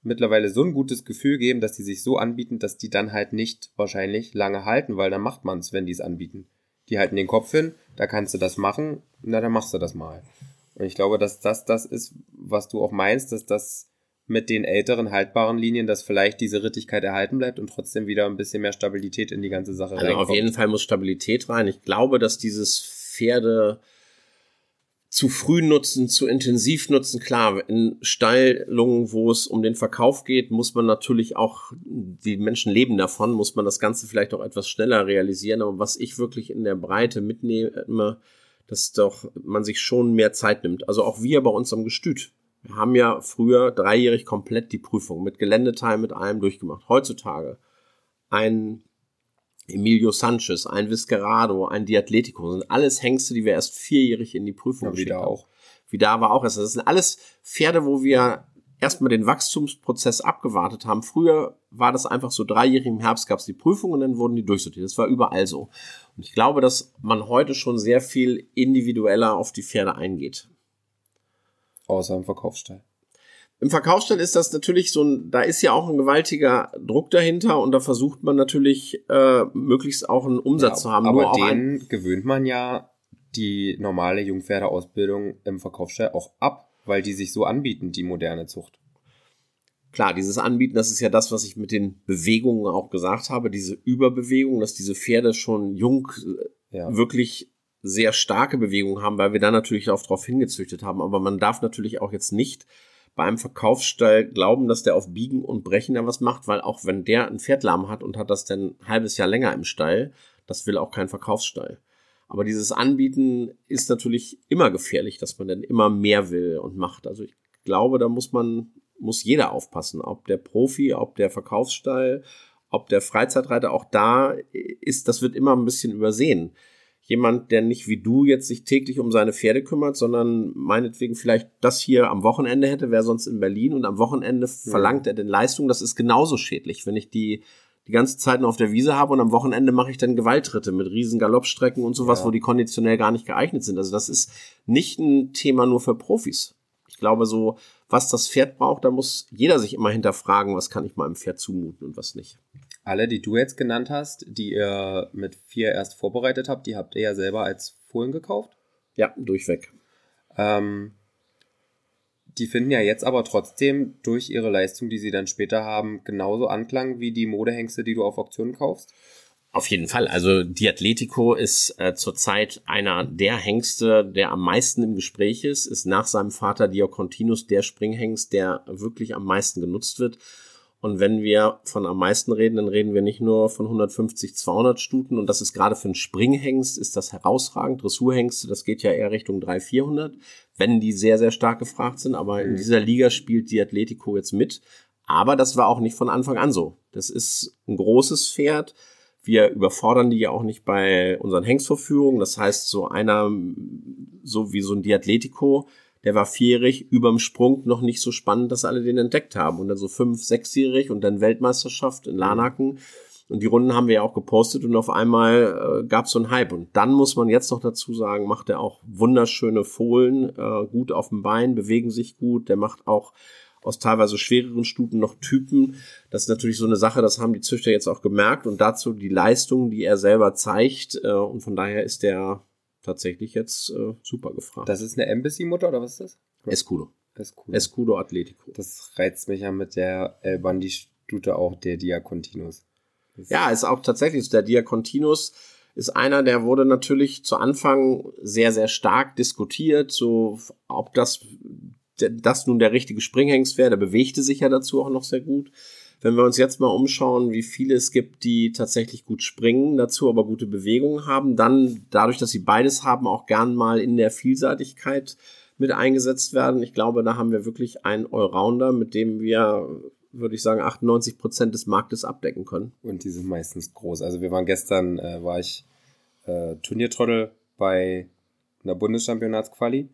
mittlerweile so ein gutes Gefühl geben, dass die sich so anbieten, dass die dann halt nicht wahrscheinlich lange halten, weil dann macht man's, wenn die es anbieten. Die halten den Kopf hin, da kannst du das machen, na dann machst du das mal. Und ich glaube, dass das das ist, was du auch meinst, dass das mit den älteren haltbaren Linien, dass vielleicht diese Rittigkeit erhalten bleibt und trotzdem wieder ein bisschen mehr Stabilität in die ganze Sache also auf reinkommt. jeden Fall muss Stabilität rein. Ich glaube, dass dieses Pferde zu früh nutzen, zu intensiv nutzen. Klar, in Stallungen, wo es um den Verkauf geht, muss man natürlich auch, die Menschen leben davon, muss man das Ganze vielleicht auch etwas schneller realisieren. Aber was ich wirklich in der Breite mitnehme, dass doch man sich schon mehr Zeit nimmt. Also auch wir bei uns am Gestüt. Wir haben ja früher dreijährig komplett die Prüfung mit Geländeteil, mit allem durchgemacht. Heutzutage ein Emilio Sanchez, ein Viscerado, ein Diatletico, sind alles Hengste, die wir erst vierjährig in die Prüfung Ja, geschickt wieder haben. auch. Wieder war auch erst. Das sind alles Pferde, wo wir erstmal den Wachstumsprozess abgewartet haben. Früher war das einfach so dreijährig im Herbst gab es die Prüfung und dann wurden die durchsortiert. Das war überall so. Und ich glaube, dass man heute schon sehr viel individueller auf die Pferde eingeht. Außer im Verkaufsstall. Im Verkaufsstall ist das natürlich so ein, da ist ja auch ein gewaltiger Druck dahinter und da versucht man natürlich äh, möglichst auch einen Umsatz Ja, zu haben. Aber den gewöhnt man ja die normale Jungpferdeausbildung im Verkaufsstall auch ab, weil die sich so anbieten, die moderne Zucht. klar, dieses Anbieten, das ist ja das, was ich mit den Bewegungen auch gesagt habe, diese Überbewegung, dass diese Pferde schon jung äh, Ja. wirklich sehr starke Bewegungen haben, weil wir da natürlich auch drauf hingezüchtet haben. Aber man darf natürlich auch jetzt nicht bei einem Verkaufsstall glauben, dass der auf Biegen und Brechen da was macht, weil auch wenn der ein Pferd lahm hat und hat das dann ein halbes Jahr länger im Stall, das will auch kein Verkaufsstall. Aber dieses Anbieten ist natürlich immer gefährlich, dass man dann immer mehr will und macht. Also ich glaube, da muss man, muss jeder aufpassen, ob der Profi, ob der Verkaufsstall, ob der Freizeitreiter, auch da ist, das wird immer ein bisschen übersehen. Jemand, der nicht wie du jetzt sich täglich um seine Pferde kümmert, sondern meinetwegen vielleicht das hier am Wochenende hätte, wäre sonst in Berlin und am Wochenende verlangt er den Leistung. Das ist genauso schädlich, wenn ich die die ganze Zeit nur auf der Wiese habe und am Wochenende mache ich dann Gewaltritte mit riesen Galoppstrecken und sowas, Ja. wo die konditionell gar nicht geeignet sind. Also das ist nicht ein Thema nur für Profis. Ich glaube so, was das Pferd braucht, da muss jeder sich immer hinterfragen, was kann ich meinem Pferd zumuten und was nicht. Alle, die du jetzt genannt hast, die ihr mit vier erst vorbereitet habt, die habt ihr ja selber als Fohlen gekauft. Ja, durchweg. Ähm, die finden ja jetzt aber trotzdem durch ihre Leistung, die sie dann später haben, genauso Anklang wie die Modehengste, die du auf Auktionen kaufst. Auf jeden Fall. Also Diatletico ist äh, zurzeit einer der Hengste, der am meisten im Gespräch ist, ist nach seinem Vater Diocontinus der Springhengst, der wirklich am meisten genutzt wird. Und wenn wir von am meisten reden, dann reden wir nicht nur von 150, 200 Stuten. Und das ist gerade für einen Springhengst ist das herausragend. Dressurhengste, das geht ja eher Richtung 300, 400, wenn die sehr, sehr stark gefragt sind. Aber in mhm. dieser Liga spielt die Atletico jetzt mit. Aber das war auch nicht von Anfang an so. Das ist ein großes Pferd wir überfordern die ja auch nicht bei unseren Hengstvorführungen. Das heißt, so einer, so wie so ein Diatletico, der war vierjährig, überm Sprung noch nicht so spannend, dass alle den entdeckt haben. Und dann so fünf, sechsjährig und dann Weltmeisterschaft in Lanaken. Und die Runden haben wir ja auch gepostet und auf einmal äh, gab es so einen Hype. Und dann muss man jetzt noch dazu sagen, macht er auch wunderschöne Fohlen, äh, gut auf dem Bein, bewegen sich gut. Der macht auch aus teilweise schwereren Stuten noch Typen. Das ist natürlich so eine Sache, das haben die Züchter jetzt auch gemerkt und dazu die Leistung, die er selber zeigt. Äh, und von daher ist der tatsächlich jetzt äh, super gefragt. Das ist eine Embassy-Mutter oder was ist das? Escudo. Escudo. Escudo Atletico. Das reizt mich ja mit der El Bandi-Stute auch, der Diacontinus. Ja, ist auch tatsächlich der Diacontinus ist einer, der wurde natürlich zu Anfang sehr, sehr stark diskutiert, so ob das das nun der richtige Springhengst wäre. Der bewegte sich ja dazu auch noch sehr gut. Wenn wir uns jetzt mal umschauen, wie viele es gibt, die tatsächlich gut springen, dazu aber gute Bewegungen haben, dann dadurch, dass sie beides haben, auch gern mal in der Vielseitigkeit mit eingesetzt werden. Ich glaube, da haben wir wirklich einen Allrounder, mit dem wir, würde ich sagen, 98 Prozent des Marktes abdecken können. Und die sind meistens groß. Also wir waren gestern, äh, war ich äh, Turniertrottel bei einer Bundeschampionatsquali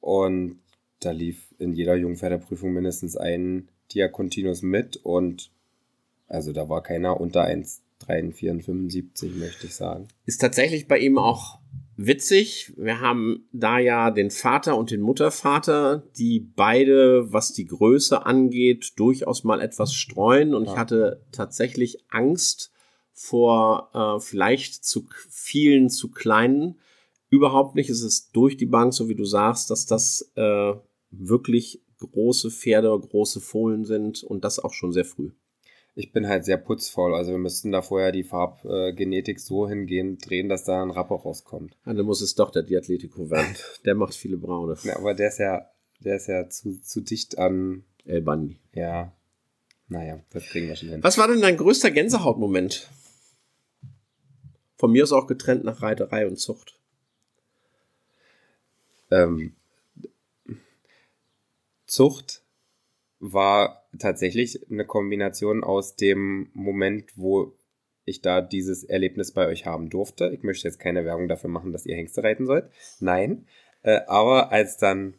und da lief in jeder Jungpferdeprüfung mindestens ein Diakontinus mit und also da war keiner unter 1,74, möchte ich sagen. Ist tatsächlich bei ihm auch witzig. Wir haben da ja den Vater und den Muttervater, die beide, was die Größe angeht, durchaus mal etwas streuen. Und ja. ich hatte tatsächlich Angst vor äh, vielleicht zu vielen zu kleinen. Überhaupt nicht. Es ist durch die Bank, so wie du sagst, dass das äh, wirklich große Pferde, große Fohlen sind und das auch schon sehr früh. Ich bin halt sehr putzvoll, also wir müssten da vorher die Farbgenetik so hingehen, drehen, dass da ein Rapper rauskommt. Ja, dann muss es doch der Diatletico werden. *laughs* Der macht viele Braune. Ja, aber der ist ja, der ist ja zu, zu dicht an El Bandi. Ja. Naja, das kriegen wir schon hin. Was war denn dein größter Gänsehautmoment? Von mir ist auch getrennt nach Reiterei und Zucht. Ähm, Zucht war tatsächlich eine Kombination aus dem Moment, wo ich da dieses Erlebnis bei euch haben durfte. Ich möchte jetzt keine Werbung dafür machen, dass ihr Hengste reiten sollt. Nein. Äh, aber als dann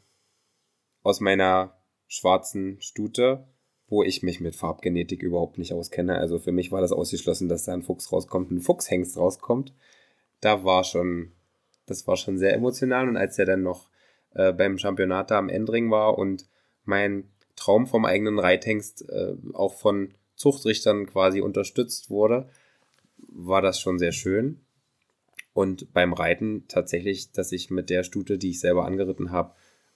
aus meiner schwarzen Stute, wo ich mich mit Farbgenetik überhaupt nicht auskenne, also für mich war das ausgeschlossen, dass da ein Fuchs rauskommt, ein Fuchshengst rauskommt, da war schon, das war schon sehr emotional. Und als er dann noch äh, beim Championat da am Endring war und mein Traum vom eigenen Reithengst äh, auch von Zuchtrichtern quasi unterstützt wurde, war das schon sehr schön. Und beim Reiten tatsächlich, dass ich mit der Stute, die ich selber angeritten habe,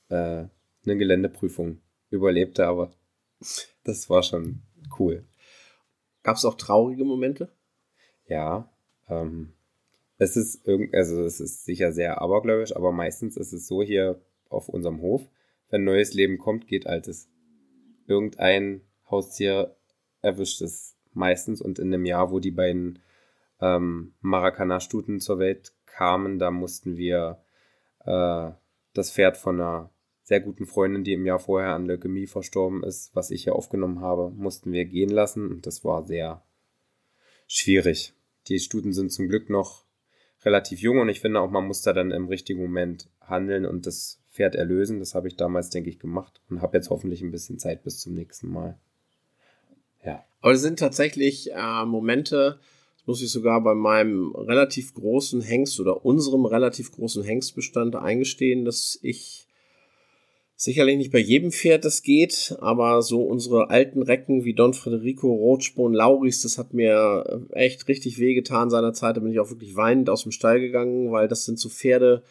äh, eine Geländeprüfung überlebte, aber das war schon cool. Gab es auch traurige Momente? Ja, ähm, es ist irgend, also es ist sicher sehr abergläubisch, aber meistens ist es so hier auf unserem Hof, wenn neues Leben kommt, geht altes. Irgendein Haustier erwischt es meistens und in dem Jahr, wo die beiden ähm, Maracana-Stuten zur Welt kamen, da mussten wir äh, das Pferd von einer sehr guten Freundin, die im Jahr vorher an Leukämie verstorben ist, was ich hier aufgenommen habe, mussten wir gehen lassen und das war sehr schwierig. Die Stuten sind zum Glück noch relativ jung und ich finde auch, man muss da dann im richtigen Moment handeln und das Pferd erlösen. Das habe ich damals, denke ich, gemacht und habe jetzt hoffentlich ein bisschen Zeit bis zum nächsten Mal. Ja. Aber es sind tatsächlich äh, Momente, das muss ich sogar bei meinem relativ großen Hengst oder unserem relativ großen Hengstbestand eingestehen, dass ich sicherlich nicht bei jedem Pferd das geht, aber so unsere alten Recken wie Don Federico, Rotspon, Lauris, das hat mir echt richtig wehgetan seinerzeit. Da bin ich auch wirklich weinend aus dem Stall gegangen, weil das sind so Pferde,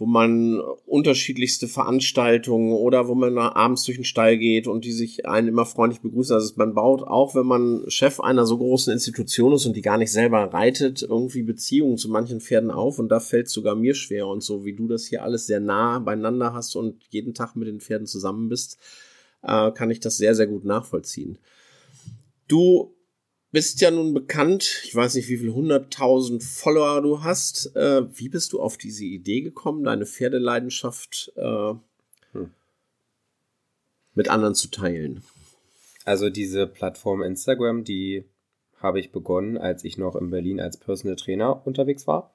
wo man unterschiedlichste Veranstaltungen oder wo man abends durch den Stall geht und die sich einen immer freundlich begrüßen. Also man baut, auch wenn man Chef einer so großen Institution ist und die gar nicht selber reitet, irgendwie Beziehungen zu manchen Pferden auf und da fällt sogar mir schwer und so, wie du das hier alles sehr nah beieinander hast und jeden Tag mit den Pferden zusammen bist, äh, kann ich das sehr, sehr gut nachvollziehen. Du bist ja nun bekannt, ich weiß nicht, wie viel hunderttausend Follower du hast. Äh, wie bist du auf diese Idee gekommen, deine Pferdeleidenschaft äh, hm. mit anderen zu teilen? Also diese Plattform Instagram, die habe ich begonnen, als ich noch in Berlin als Personal Trainer unterwegs war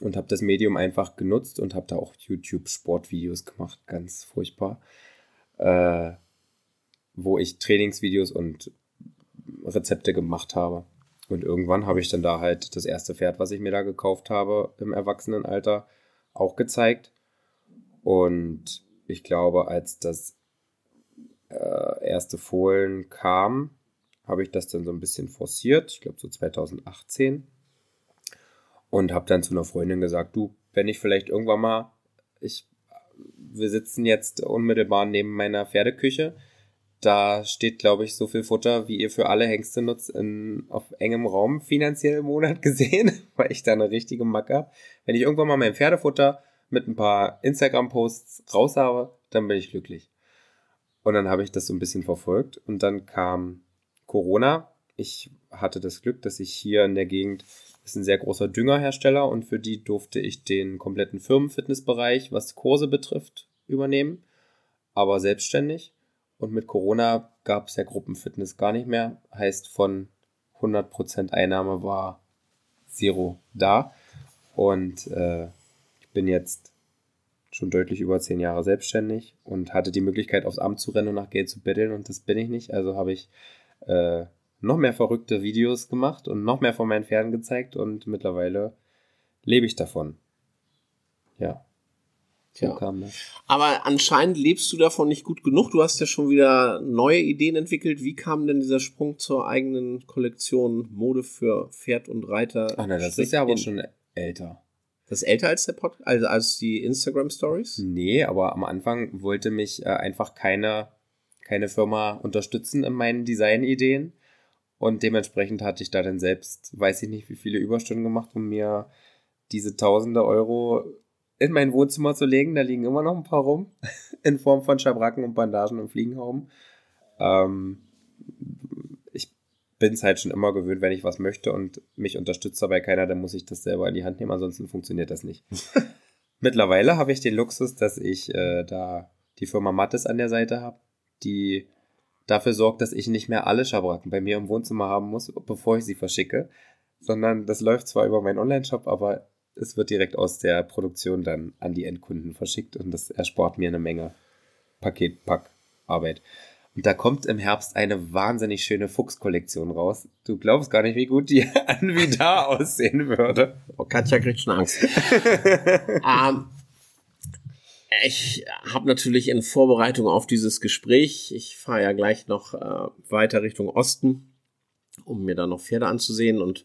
und habe das Medium einfach genutzt und habe da auch YouTube Sportvideos gemacht, ganz furchtbar, äh, wo ich Trainingsvideos und Rezepte gemacht habe. Und irgendwann habe ich dann da halt das erste Pferd, was ich mir da gekauft habe im Erwachsenenalter, auch gezeigt. Und ich glaube, als das äh, erste Fohlen kam, habe ich das dann so ein bisschen forciert. Ich glaube so 2018. Und habe dann zu einer Freundin gesagt, du, wenn ich vielleicht irgendwann mal, ich, wir sitzen jetzt unmittelbar neben meiner Pferdeküche, da steht, glaube ich, so viel Futter, wie ihr für alle Hengste nutzt, in, auf engem Raum finanziell im Monat *laughs* gesehen, weil ich da eine richtige Macke habe. Wenn ich irgendwann mal mein Pferdefutter mit ein paar Instagram-Posts raus habe, dann bin ich glücklich. Und dann habe ich das so ein bisschen verfolgt und dann kam Corona. Ich hatte das Glück, dass ich hier in der Gegend ist ein sehr großer Düngerhersteller und für die durfte ich den kompletten Firmenfitnessbereich, was Kurse betrifft, übernehmen, aber selbstständig. Und mit Corona gab es ja Gruppenfitness gar nicht mehr. Heißt, von 100% Einnahme war Zero da. Und äh, ich bin jetzt schon deutlich über zehn Jahre selbstständig und hatte die Möglichkeit, aufs Amt zu rennen und nach Geld zu betteln. Und das bin ich nicht. Also habe ich äh, noch mehr verrückte Videos gemacht und noch mehr von meinen Pferden gezeigt. Und mittlerweile lebe ich davon. Ja. So ja. kam das. Aber anscheinend lebst du davon nicht gut genug. Du hast ja schon wieder neue Ideen entwickelt. Wie kam denn dieser Sprung zur eigenen Kollektion Mode für Pferd und Reiter? Ach ne, das ist ja aber schon älter. Das ist älter als der Podcast, also als die Instagram Stories? Nee, aber am Anfang wollte mich äh, einfach keine, keine Firma unterstützen in meinen Designideen. Und dementsprechend hatte ich da dann selbst, weiß ich nicht, wie viele Überstunden gemacht, um mir diese tausende Euro in mein Wohnzimmer zu legen. Da liegen immer noch ein paar rum. *laughs* In Form von Schabracken und Bandagen und Fliegenhauben. Ähm, ich bin es halt schon immer gewöhnt, wenn ich was möchte und mich unterstützt dabei keiner, dann muss ich das selber in die Hand nehmen, ansonsten funktioniert das nicht. *laughs* Mittlerweile habe ich den Luxus, dass ich äh, da die Firma Mattes an der Seite habe, die dafür sorgt, dass ich nicht mehr alle Schabracken bei mir im Wohnzimmer haben muss, bevor ich sie verschicke, sondern das läuft zwar über meinen Online-Shop, aber es wird direkt aus der Produktion dann an die Endkunden verschickt und das erspart mir eine Menge Paketpackarbeit. Und da kommt im Herbst eine wahnsinnig schöne Fuchskollektion raus. Du glaubst gar nicht, wie gut die *laughs* an wie da aussehen würde. Oh, Katja kriegt schon Angst. *laughs* ähm, ich habe natürlich in Vorbereitung auf dieses Gespräch, ich fahre ja gleich noch äh, weiter Richtung Osten, um mir da noch Pferde anzusehen und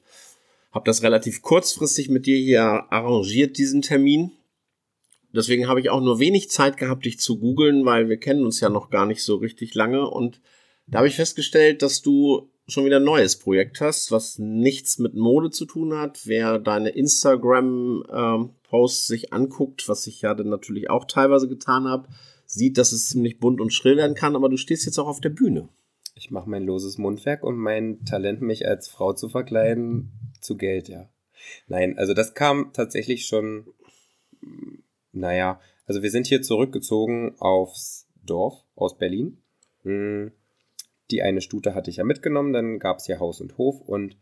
habe das relativ kurzfristig mit dir hier arrangiert, diesen Termin. Deswegen habe ich auch nur wenig Zeit gehabt, dich zu googeln, weil wir kennen uns ja noch gar nicht so richtig lange. Und da habe ich festgestellt, dass du schon wieder ein neues Projekt hast, was nichts mit Mode zu tun hat. Wer deine Instagram-Posts ähm, sich anguckt, was ich ja dann natürlich auch teilweise getan habe, sieht, dass es ziemlich bunt und schrill werden kann, aber du stehst jetzt auch auf der Bühne. Ich mache mein loses Mundwerk und mein Talent, mich als Frau zu verkleiden, zu Geld, ja. Nein, also das kam tatsächlich schon, naja, also wir sind hier zurückgezogen aufs Dorf aus Berlin. Hm, die eine Stute hatte ich ja mitgenommen, dann gab es hier Haus und Hof und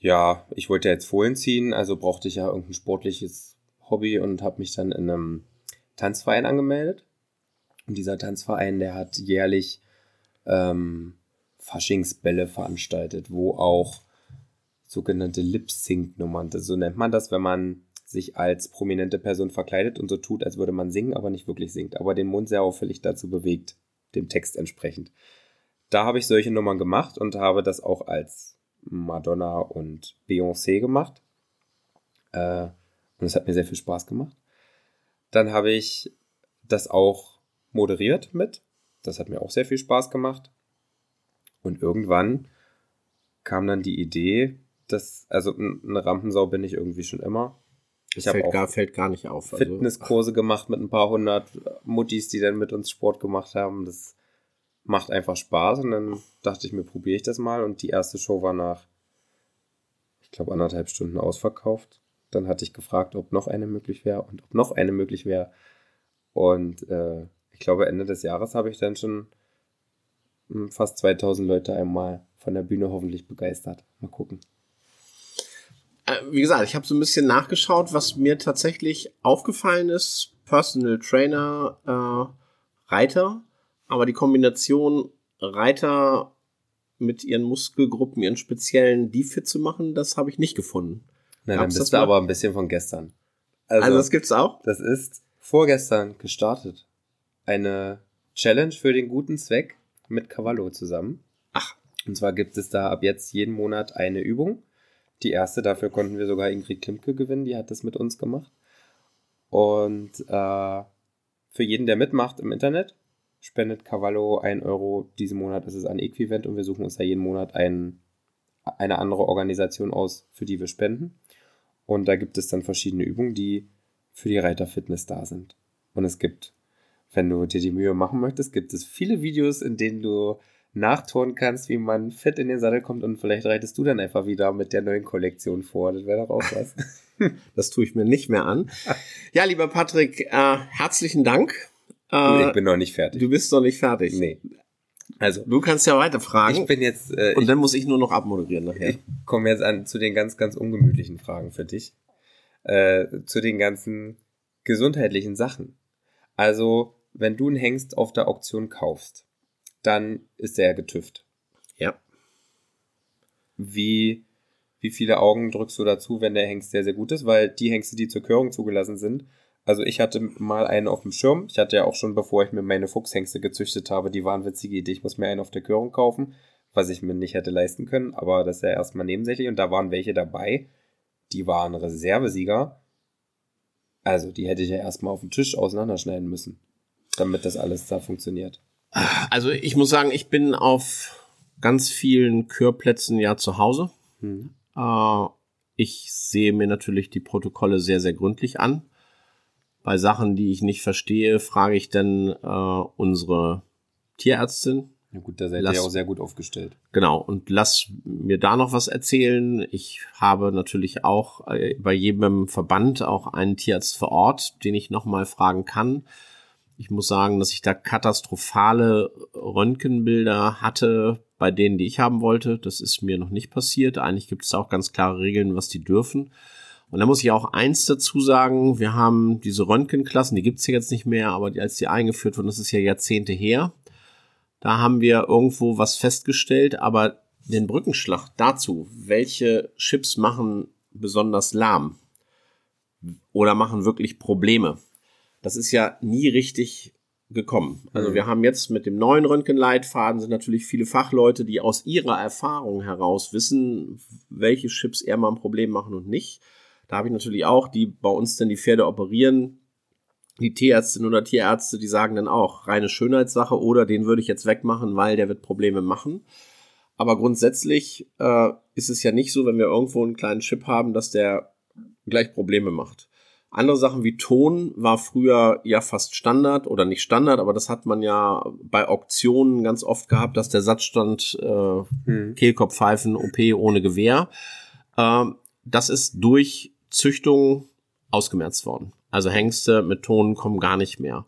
ja, ich wollte jetzt Fohlen ziehen, also brauchte ich ja irgendein sportliches Hobby und habe mich dann in einem Tanzverein angemeldet. Und dieser Tanzverein, der hat jährlich ähm, Faschingsbälle veranstaltet, wo auch sogenannte Lip-Sync-Nummern. So nennt man das, wenn man sich als prominente Person verkleidet und so tut, als würde man singen, aber nicht wirklich singt, aber den Mund sehr auffällig dazu bewegt, dem Text entsprechend. Da habe ich solche Nummern gemacht und habe das auch als Madonna und Beyoncé gemacht. Äh, und es hat mir sehr viel Spaß gemacht. dann habe ich das auch moderiert mit. Das hat mir auch sehr viel Spaß gemacht. Und irgendwann kam dann die Idee, dass, also eine Rampensau bin ich irgendwie schon immer. Ich habe auch gar, fällt gar nicht auf. Also, Fitnesskurse gemacht mit ein paar hundert Muttis, die dann mit uns Sport gemacht haben. Das macht einfach Spaß und dann dachte ich mir, probiere ich das mal und die erste Show war nach, ich glaube, anderthalb Stunden ausverkauft. Dann hatte ich gefragt, ob noch eine möglich wäre und ob noch eine möglich wäre. Und äh, ich glaube, Ende des Jahres habe ich dann schon hm, fast 2000 Leute einmal von der Bühne hoffentlich begeistert. Mal gucken. Äh, wie gesagt, ich habe so ein bisschen nachgeschaut, was mir tatsächlich aufgefallen ist. Personal Trainer, äh, Reiter, aber die Kombination Reiter mit ihren Muskelgruppen, ihren speziellen Defit zu machen, das habe ich nicht gefunden. Nein, dann bist du aber ein bisschen von gestern. Also, also das gibt's auch? Das ist vorgestern gestartet. Eine Challenge für den guten Zweck mit Cavallo zusammen. Ach. Und zwar gibt es da ab jetzt jeden Monat eine Übung. Die erste, dafür konnten wir sogar Ingrid Klimke gewinnen, die hat das mit uns gemacht. Und äh, für jeden, der mitmacht im Internet, spendet Cavallo ein Euro diesen Monat. Ist ein Äquivalent und wir suchen uns da jeden Monat ein, eine andere Organisation aus, für die wir spenden. Und da gibt es dann verschiedene Übungen, die für die Reiterfitness da sind. Und es gibt, wenn du dir die Mühe machen möchtest, gibt es viele Videos, in denen du nachtun kannst, wie man fit in den Sattel kommt und vielleicht reitest du dann einfach wieder mit der neuen Kollektion vor. Das wäre doch auch was. *laughs* das tue ich mir nicht mehr an. Ja, lieber Patrick, äh, herzlichen Dank. Äh, ich bin noch nicht fertig. Du bist noch nicht fertig. Nee. Also, du kannst ja weiter fragen. Ich bin jetzt. Äh, und dann muss ich nur noch abmoderieren nachher. Ich komme jetzt an zu den ganz, ganz ungemütlichen Fragen für dich. Äh, zu den ganzen gesundheitlichen Sachen. Also, wenn du einen Hengst auf der Auktion kaufst, dann ist der getüft. Ja. Wie, wie viele Augen drückst du dazu, wenn der Hengst sehr, sehr gut ist? Weil die Hengste, die zur Körung zugelassen sind, also ich hatte mal einen auf dem Schirm. Ich hatte ja auch schon, bevor ich mir meine Fuchshengste gezüchtet habe, die wahnwitzige Idee, ich muss mir einen auf der Körung kaufen, was ich mir nicht hätte leisten können, aber das ist ja erstmal nebensächlich und da waren welche dabei, die waren Reservesieger. Also die hätte ich ja erstmal auf dem Tisch auseinanderschneiden müssen, damit das alles da funktioniert. Also ich muss sagen, ich bin auf ganz vielen Körplätzen ja zu Hause. Hm. Äh, ich sehe mir natürlich die Protokolle sehr, sehr gründlich an bei Sachen, die ich nicht verstehe, frage ich dann äh, unsere Tierärztin. Ja gut, da seid lass, ihr auch sehr gut aufgestellt. Genau, und lass mir da noch was erzählen. Ich habe natürlich auch äh, bei jedem Verband auch einen Tierarzt vor Ort, den ich nochmal fragen kann. Ich muss sagen, dass ich da katastrophale Röntgenbilder hatte bei denen, die ich haben wollte. Das ist mir noch nicht passiert. Eigentlich gibt es auch ganz klare Regeln, was die dürfen. Und da muss ich auch eins dazu sagen, wir haben diese Röntgenklassen, die gibt's ja jetzt nicht mehr, aber die, als die eingeführt wurden, das ist ja Jahrzehnte her, da haben wir irgendwo was festgestellt, aber den Brückenschlag dazu, welche Chips machen besonders lahm oder machen wirklich Probleme, das ist ja nie richtig gekommen. Also mhm. wir haben jetzt mit dem neuen Röntgenleitfaden sind natürlich viele Fachleute, die aus ihrer Erfahrung heraus wissen, welche Chips eher mal ein Problem machen und nicht. Da habe ich natürlich auch, die bei uns dann die Pferde operieren, die Tierärztin oder Tierärzte, die sagen dann auch, reine Schönheitssache oder den würde ich jetzt wegmachen, weil der wird Probleme machen. Aber grundsätzlich äh, ist es ja nicht so, wenn wir irgendwo einen kleinen Chip haben, dass der gleich Probleme macht. Andere Sachen wie Ton war früher ja fast Standard oder nicht Standard, aber das hat man ja bei Auktionen ganz oft gehabt, dass der Satz stand, äh, hm. Kehlkopfpfeifen, OP ohne Gewehr. Äh, das ist durch Züchtung ausgemerzt worden. Also Hengste mit Tonen kommen gar nicht mehr.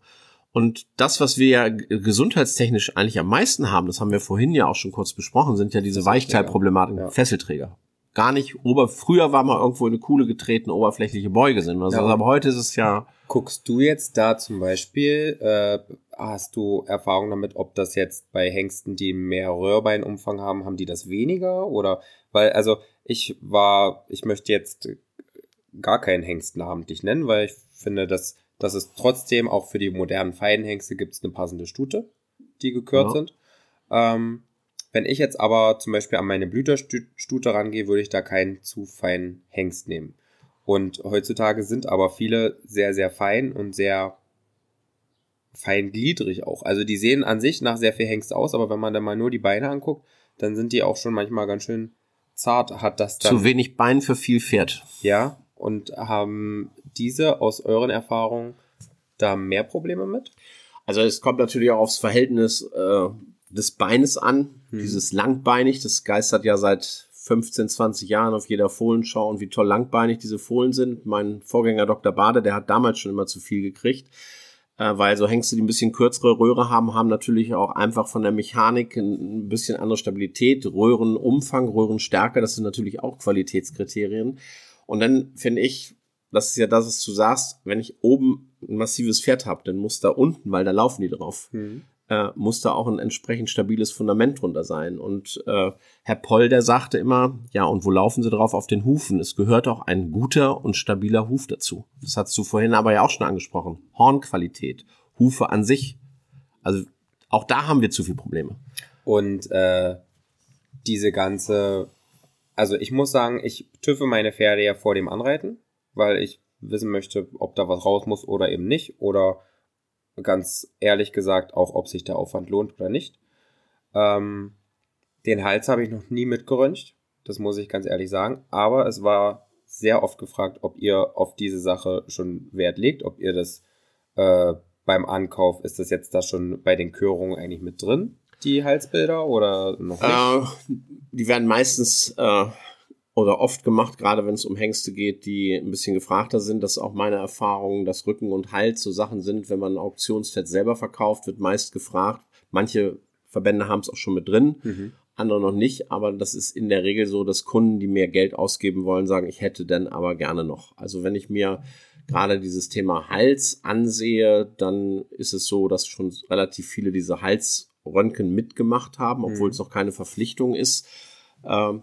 Und das, was wir ja gesundheitstechnisch eigentlich am meisten haben, das haben wir vorhin ja auch schon kurz besprochen, sind ja diese Weichteilproblematiken, ja. Fesselträger. Gar nicht, ober, früher war mal irgendwo eine Kuhle getreten, oberflächliche Beuge sind. Also, ja. aber heute ist es ja. Guckst du jetzt da zum Beispiel, äh, hast du Erfahrung damit, ob das jetzt bei Hengsten, die mehr Röhrbeinumfang haben, haben die das weniger? Oder, weil, also, ich war, ich möchte jetzt gar keinen Hengst namentlich nennen, weil ich finde, dass, dass es trotzdem auch für die modernen Feinhengste gibt es eine passende Stute, die gekürt ja. sind. Ähm, wenn ich jetzt aber zum Beispiel an meine Blüterstute rangehe, würde ich da keinen zu feinen Hengst nehmen. Und heutzutage sind aber viele sehr, sehr fein und sehr feingliedrig auch. Also die sehen an sich nach sehr viel Hengst aus, aber wenn man dann mal nur die Beine anguckt, dann sind die auch schon manchmal ganz schön zart. Hat das dann. Zu wenig Bein für viel Pferd. Ja. Und haben diese aus euren Erfahrungen da mehr Probleme mit? Also es kommt natürlich auch aufs Verhältnis äh, des Beines an. Hm. Dieses langbeinig, das geistert ja seit 15, 20 Jahren auf jeder Fohlenschau und wie toll langbeinig diese Fohlen sind. Mein Vorgänger Dr. Bade, der hat damals schon immer zu viel gekriegt, äh, weil so Hengste, die ein bisschen kürzere Röhre haben, haben natürlich auch einfach von der Mechanik ein bisschen andere Stabilität, Röhrenumfang, Röhrenstärke, das sind natürlich auch Qualitätskriterien. Und dann finde ich, das ist ja das, was du sagst, wenn ich oben ein massives Pferd habe, dann muss da unten, weil da laufen die drauf, mhm äh, muss da auch ein entsprechend stabiles Fundament drunter sein. Und äh, Herr Poll, der sagte immer, ja, und wo laufen Sie drauf? Auf den Hufen. Es gehört auch ein guter und stabiler Huf dazu. Das hast du vorhin aber ja auch schon angesprochen. Hornqualität, Hufe an sich. Also auch da haben wir zu viele Probleme. Und äh, diese ganze, also ich muss sagen, ich tüffe meine Pferde ja vor dem Anreiten, weil ich wissen möchte, ob da was raus muss oder eben nicht. Oder ganz ehrlich gesagt auch, ob sich der Aufwand lohnt oder nicht. Ähm, den Hals habe ich noch nie mitgeröntgt, das muss ich ganz ehrlich sagen. Aber es war sehr oft gefragt, ob ihr auf diese Sache schon Wert legt, ob ihr das äh, beim Ankauf, ist das jetzt da schon bei den Körungen eigentlich mit drin, die Halsbilder oder noch nicht? Äh, die werden meistens äh, oder oft gemacht, gerade wenn es um Hengste geht, die ein bisschen gefragter sind. Das ist auch meine Erfahrung, dass Rücken und Hals so Sachen sind, wenn man ein Auktionsfett selber verkauft, wird meist gefragt. Manche Verbände haben es auch schon mit drin, mhm. andere noch nicht, aber das ist in der Regel so, dass Kunden, die mehr Geld ausgeben wollen, sagen, ich hätte denn aber gerne noch. Also wenn ich mir gerade dieses Thema Hals ansehe, dann ist es so, dass schon relativ viele diese Halsröntgen mitgemacht haben, obwohl mhm. es noch keine Verpflichtung ist. Ähm,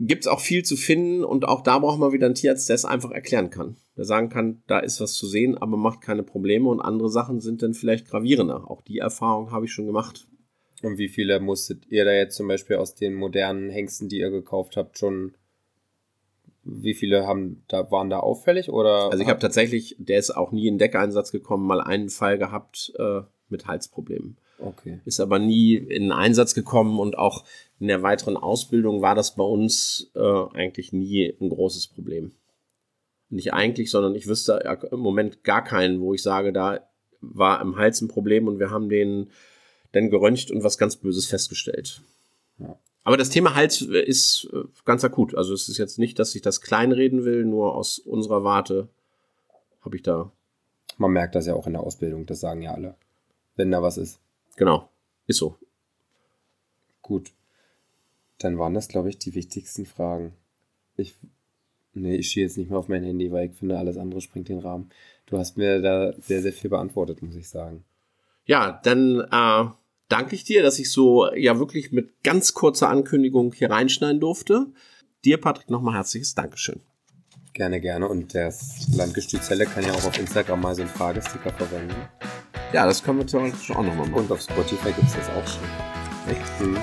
gibt es auch viel zu finden und auch da braucht man wieder einen Tierarzt, der es einfach erklären kann. Der sagen kann, da ist was zu sehen, aber macht keine Probleme und andere Sachen sind dann vielleicht gravierender. Auch die Erfahrung habe ich schon gemacht. Und wie viele musstet ihr da jetzt zum Beispiel aus den modernen Hengsten, die ihr gekauft habt, schon wie viele haben da waren da auffällig oder? Also ich habe tatsächlich, der ist auch nie in Deckeinsatz gekommen, mal einen Fall gehabt äh, mit Halsproblemen. Okay. Ist aber nie in Einsatz gekommen und auch in der weiteren Ausbildung war das bei uns äh, eigentlich nie ein großes Problem. Nicht eigentlich, sondern ich wüsste im Moment gar keinen, wo ich sage, da war im Hals ein Problem und wir haben den dann geröntgt und was ganz Böses festgestellt. Ja. Aber das Thema Hals ist äh, ganz akut. Also es ist jetzt nicht, dass ich das kleinreden will, nur aus unserer Warte habe ich da. Man merkt das ja auch in der Ausbildung, das sagen ja alle, wenn da was ist. Genau, ist so. Gut. Dann waren das, glaube ich, die wichtigsten Fragen. Ich, nee, ich stehe jetzt nicht mehr auf mein Handy, weil ich finde, alles andere springt den Rahmen. Du hast mir da sehr, sehr viel beantwortet, muss ich sagen. Ja, dann äh, danke ich dir, dass ich so ja wirklich mit ganz kurzer Ankündigung hier reinschneiden durfte. Dir, Patrick, nochmal herzliches Dankeschön. Gerne, gerne. Und das Landgestüt Zelle kann ja auch auf Instagram mal so einen Fragesticker verwenden. Ja, das können wir theoretisch auch nochmal machen. Und auf Spotify gibt es das auch schon. Echt? Mhm.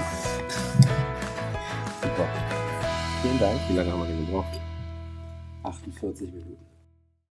Super. Vielen Dank. Wie lange haben wir denn gebraucht? 48 Minuten.